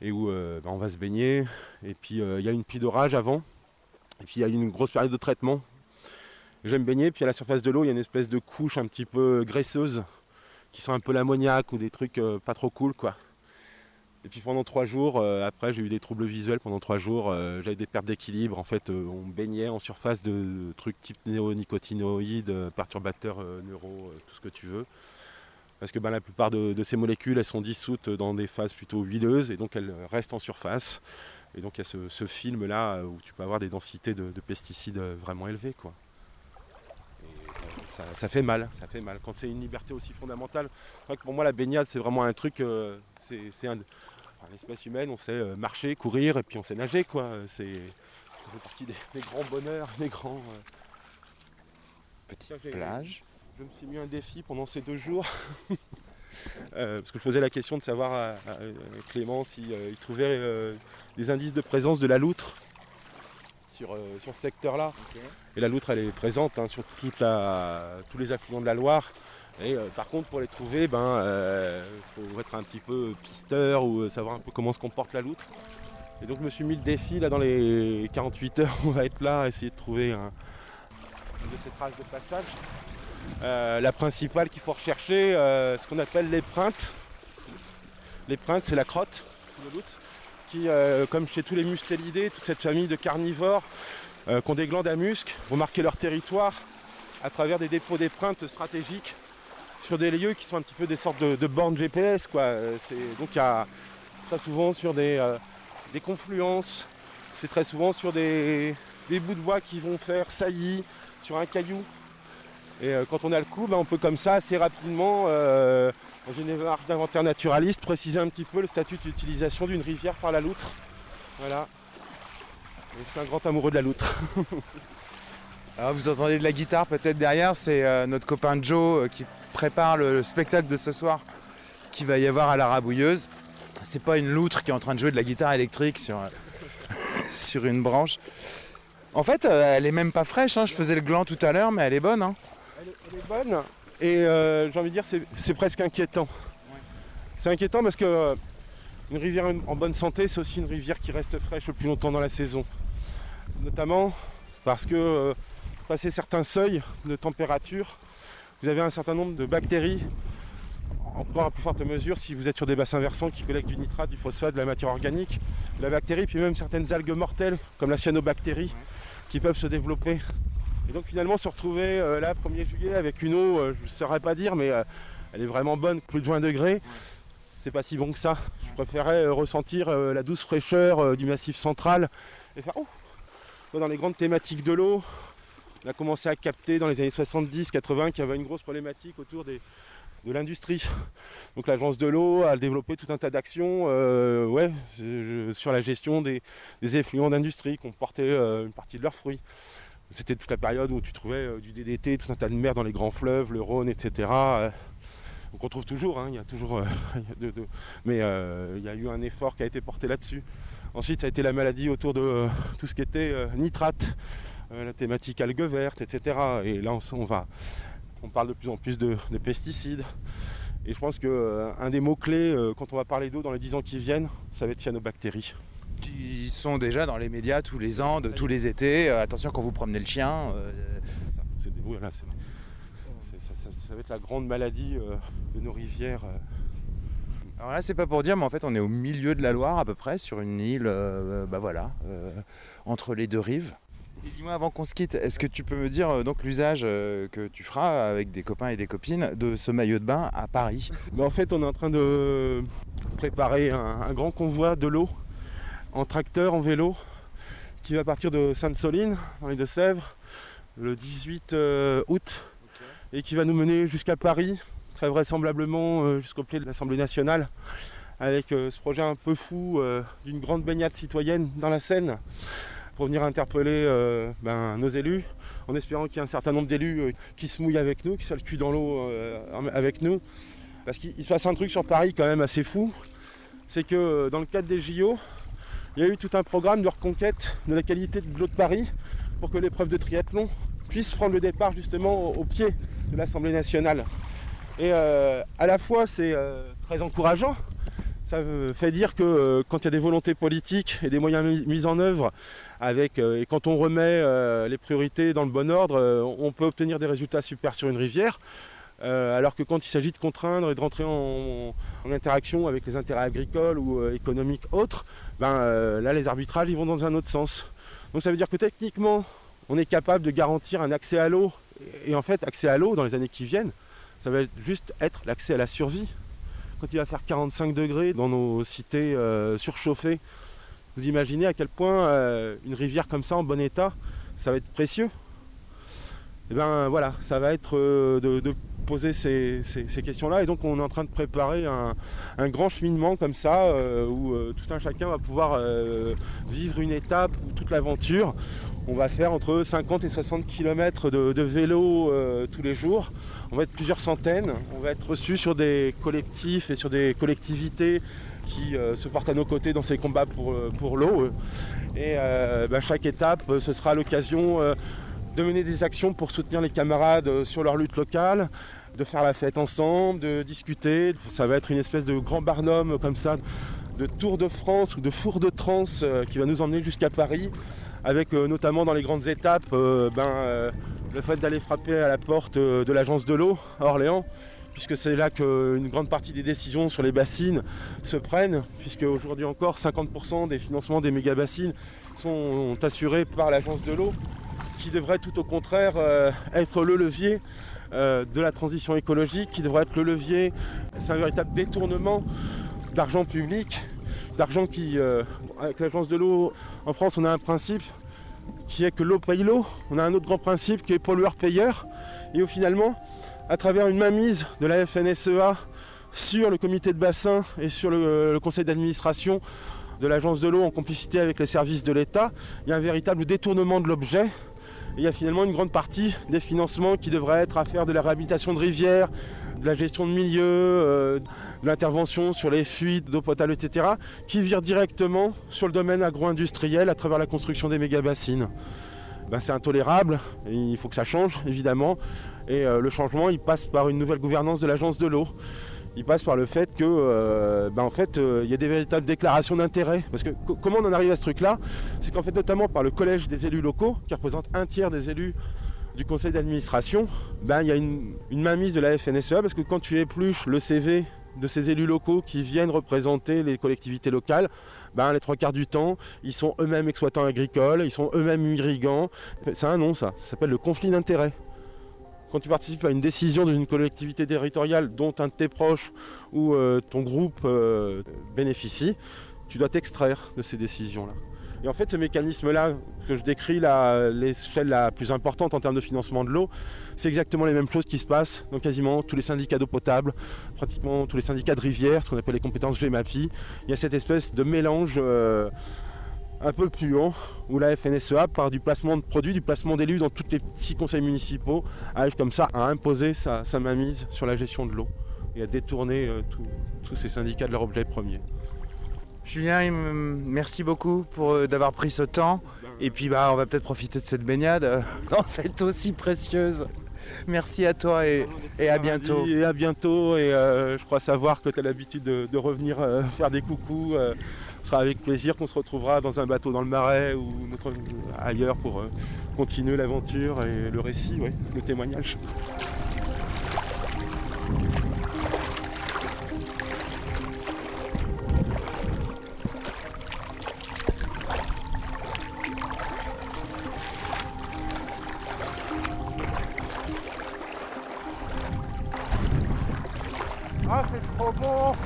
Et où euh, bah, on va se baigner. Et puis euh, il y a une pluie d'orage avant. Et puis il y a une grosse période de traitement. J'aime baigner, puis à la surface de l'eau, il y a une espèce de couche un petit peu graisseuse qui sent un peu l'ammoniac ou des trucs euh, pas trop cool quoi. Et puis pendant trois jours, après j'ai eu des troubles visuels pendant trois jours, j'avais des pertes d'équilibre. En fait, on baignait en surface de trucs type néonicotinoïdes, perturbateurs neuro, tout ce que tu veux. Parce que ben, la plupart de, ces molécules, elles sont dissoutes dans des phases plutôt huileuses, et donc elles restent en surface. Et donc il y a ce, film-là où tu peux avoir des densités de, de pesticides vraiment élevées. Quoi. Ça, fait mal, ça fait mal. Quand c'est une liberté aussi fondamentale, que pour moi la baignade c'est vraiment un truc, euh, c'est un... l'espèce humaine, on sait euh, marcher, courir et puis on sait nager. quoi. C'est, ça fait partie des, grands bonheurs, des grands... euh, Petite plage. Je me suis mis un défi pendant ces deux jours. Euh, parce que je posais la question de savoir à, à- à Clément s'il trouvait euh, des indices de présence de la loutre sur, euh, sur ce secteur-là. Et la loutre, elle est présente hein, sur toute la- tous les affluents de la Loire. Et euh, par contre, pour les trouver, il ben, euh, faut être un petit peu pisteur ou euh, savoir un peu comment se comporte la loutre. Et donc, je me suis mis le défi là dans les 48 heures. On va être là, essayer de trouver un, une de ces traces de passage. Euh, la principale qu'il faut rechercher, euh, ce qu'on appelle l'épreinte. L'épreinte, c'est la crotte qui, euh, comme chez tous les mustélidés, toute cette famille de carnivores qui ont des glandes à muscles, vont marquer leur territoire à travers des dépôts d'épreintes stratégiques sur des lieux qui sont un petit peu des sortes de, bornes GPS. Quoi. Donc il y a très souvent sur des, confluences, c'est très souvent sur des, des bouts de voie qui vont faire saillie sur un caillou. Et euh, quand on a le coup, ben, on peut comme ça assez rapidement, euh, dans une démarche d'inventaire naturaliste, préciser un petit peu le statut d'utilisation d'une rivière par la loutre. Voilà. Et je suis un grand amoureux de la loutre. Alors, vous entendez de la guitare peut-être derrière, c'est euh, notre copain Joe qui prépare le, le spectacle de ce soir qui va y avoir à la rabouilleuse. C'est pas une loutre qui est en train de jouer de la guitare électrique sur, sur une branche. En fait, elle est même pas fraîche, hein. je faisais le gland tout à l'heure, mais elle est bonne. hein. Elle est, elle est bonne et euh, j'ai envie de dire c'est presque inquiétant. C'est inquiétant parce que euh, une rivière en bonne santé, c'est aussi une rivière qui reste fraîche le plus longtemps dans la saison. Notamment parce que euh, passé certains seuils de température, vous avez un certain nombre de bactéries, encore à plus forte mesure si vous êtes sur des bassins versants qui collectent du nitrate, du phosphate, de la matière organique, de la bactérie, puis même certaines algues mortelles comme la cyanobactérie qui peuvent se développer et donc finalement se retrouver euh, là 1er juillet avec une eau, euh, je ne saurais pas dire, mais euh, elle est vraiment bonne, plus de 20 degrés. C'est pas si bon que ça. Je préférais ressentir la douce fraîcheur du massif central et faire oh Dans les grandes thématiques de l'eau, on a commencé à capter dans les années 70-80 qu'il y avait une grosse problématique autour de l'industrie. Donc l'agence de l'eau a développé tout un tas d'actions ouais, sur la gestion des, effluents d'industrie qui ont porté une partie de leurs fruits. C'était toute la période où tu trouvais euh, du DDT, tout un tas de mer dans les grands fleuves, le Rhône, etc. euh, donc on trouve toujours, hein, il y a toujours, euh, de- mais il y a eu un effort qui a été porté là-dessus. Ensuite, ça a été la maladie autour de tout ce qui était nitrate, la thématique algues vertes, etc. Et là, on, va, on parle de plus en plus de, de pesticides. Et je pense qu'un des mots-clés quand on va parler d'eau dans les 10 ans qui viennent, ça va être cyanobactéries. Qui sont déjà dans les médias tous les ans, de tous les étés. Euh, attention quand vous promenez le chien. euh, Ça, c'est des- voilà, ça, ça- ça va être la grande maladie euh, de nos rivières. euh. Alors là, c'est pas pour dire, mais en fait, on est au milieu de la Loire à peu près, sur une île, euh, bah voilà, euh, entre les deux rives. Et dis-moi, avant qu'on se quitte, est-ce que tu peux me dire euh, donc l'usage euh, que tu feras avec des copains et des copines de ce maillot de bain à Paris? Mais en fait, on est en train de préparer un, un grand convoi de l'eau en tracteur, en vélo, qui va partir de Sainte-Soline, dans les Deux-Sèvres, le 18 euh, août, et qui va nous mener jusqu'à Paris, très vraisemblablement euh, jusqu'au pied de l'Assemblée nationale, avec euh, ce projet un peu fou d'une grande baignade citoyenne dans la Seine, pour venir interpeller euh, ben, nos élus, en espérant qu'il y ait un certain nombre d'élus euh, qui se mouillent avec nous, qui soient le cul dans l'eau euh, avec nous. Parce qu'il il se passe un truc sur Paris quand même assez fou, c'est que dans le cadre des JO, il y a eu tout un programme de reconquête de la qualité de l'eau de Paris pour que l'épreuve de triathlon puisse prendre le départ justement au, pied de l'Assemblée nationale. Et euh, à la fois c'est euh, très encourageant, ça fait dire que euh, quand il y a des volontés politiques et des moyens mis, en œuvre, avec, et quand on remet les priorités dans le bon ordre, on peut obtenir des résultats super sur une rivière. Alors que quand il s'agit de contraindre et de rentrer en, interaction avec les intérêts agricoles ou économiques autres, ben, euh, là les arbitrages ils vont dans un autre sens. Donc ça veut dire que techniquement on est capable de garantir un accès à l'eau et en fait accès à l'eau dans les années qui viennent, ça va juste être l'accès à la survie. Quand il va faire 45 degrés dans nos cités euh, surchauffées, vous imaginez à quel point euh, une rivière comme ça en bon état, ça va être précieux. Et bien voilà, ça va être euh, de, poser ces, questions-là. Et donc on est en train de préparer un, grand cheminement comme ça, euh, où euh, tout un chacun va pouvoir vivre une étape ou toute l'aventure. On va faire entre 50 et 60 km de, vélo tous les jours. On va être plusieurs centaines. On va être reçus sur des collectifs et sur des collectivités qui se portent à nos côtés dans ces combats pour, l'eau. Et bah, chaque étape, ce sera l'occasion de mener des actions pour soutenir les camarades euh, sur leur lutte locale, de faire la fête ensemble, de discuter. Ça va être une espèce de grand barnum comme ça, de Tour de France ou de Four de Trans euh, qui va nous emmener jusqu'à Paris, avec euh, notamment dans les grandes étapes euh, ben, euh, le fait d'aller frapper à la porte euh, de l'agence de l'eau à Orléans, puisque c'est là qu'une grande partie des décisions sur les bassines se prennent, puisque aujourd'hui encore 50% des financements des méga-bassines sont assurés par l'agence de l'eau, qui devrait tout au contraire euh, être le levier euh, de la transition écologique, qui devrait être le levier, c'est un véritable détournement d'argent public, d'argent qui, euh, avec l'agence de l'eau en France, on a un principe qui est que l'eau paye l'eau, on a un autre grand principe qui est pollueur-payeur, et où finalement, à travers une mainmise de la FNSEA sur le comité de bassin et sur le conseil d'administration de l'agence de l'eau en complicité avec les services de l'État, il y a un véritable détournement de l'objet. Il y a finalement une grande partie des financements qui devraient être à faire de la réhabilitation de rivières, de la gestion de milieux, euh, de l'intervention sur les fuites d'eau potable, etc., qui virent directement sur le domaine agro-industriel à travers la construction des méga-bassines. Ben, c'est intolérable, il faut que ça change, évidemment. Et euh, le changement, il passe par une nouvelle gouvernance de l'agence de l'eau. Il passe par le fait que, euh, ben, en fait, euh, y a des véritables déclarations d'intérêt. Parce que co- comment on en arrive à ce truc-là? C'est qu'en fait, notamment par le collège des élus locaux, qui représente un tiers des élus du conseil d'administration, ben, il y a une, une mainmise de la FNSEA, parce que quand tu épluches le CV de ces élus locaux qui viennent représenter les collectivités locales, ben, les trois quarts du temps, ils sont eux-mêmes exploitants agricoles, ils sont eux-mêmes irrigants. C'est un nom ça, ça s'appelle le conflit d'intérêts. Quand tu participes à une décision d'une collectivité territoriale dont un de tes proches ou euh, ton groupe euh, bénéficie, tu dois t'extraire de ces décisions-là. Et en fait, ce mécanisme-là que je décris, l'échelle la plus importante en termes de financement de l'eau, c'est exactement les mêmes choses qui se passent dans quasiment tous les syndicats d'eau potable, pratiquement tous les syndicats de rivière, ce qu'on appelle les compétences GMAPI. Il y a cette espèce de mélange euh, un peu puant où la FNSEA, par du placement de produits, du placement d'élus dans tous les petits conseils municipaux, arrive comme ça à imposer sa, sa mainmise sur la gestion de l'eau et à détourner euh, tous ces syndicats de leur objet premier. Julien, merci beaucoup pour euh, d'avoir pris ce temps. Et puis bah on va peut-être profiter de cette baignade euh, dans cette eau si précieuse. Merci à toi et, et à bientôt. Et à bientôt. Et euh, je crois savoir que tu as l'habitude de, de revenir faire des coucous. Ce sera avec plaisir qu'on se retrouvera dans un bateau dans le marais ou ailleurs pour euh, continuer l'aventure et le récit, le témoignage. Ah, c'est trop beau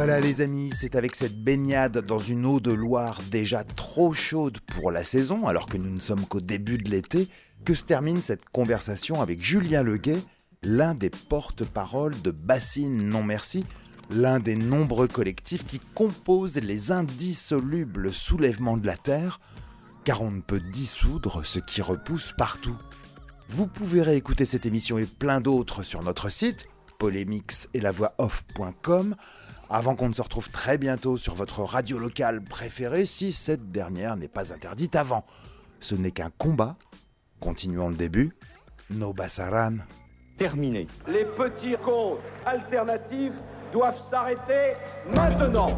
voilà les amis, c'est avec cette baignade dans une eau de Loire déjà trop chaude pour la saison, alors que nous ne sommes qu'au début de l'été, que se termine cette conversation avec Julien Leguet, l'un des porte-paroles de Bassine Non Merci, l'un des nombreux collectifs qui composent les indissolubles soulèvements de la Terre, car on ne peut dissoudre ce qui repousse partout. Vous pouvez réécouter cette émission et plein d'autres sur notre site, polémix et la voix off.com, avant qu'on ne se retrouve très bientôt sur votre radio locale préférée, si cette dernière n'est pas interdite avant. Ce n'est qu'un combat. Continuons le début. No Bassaran. terminé. Les petits comptes alternatifs doivent s'arrêter maintenant.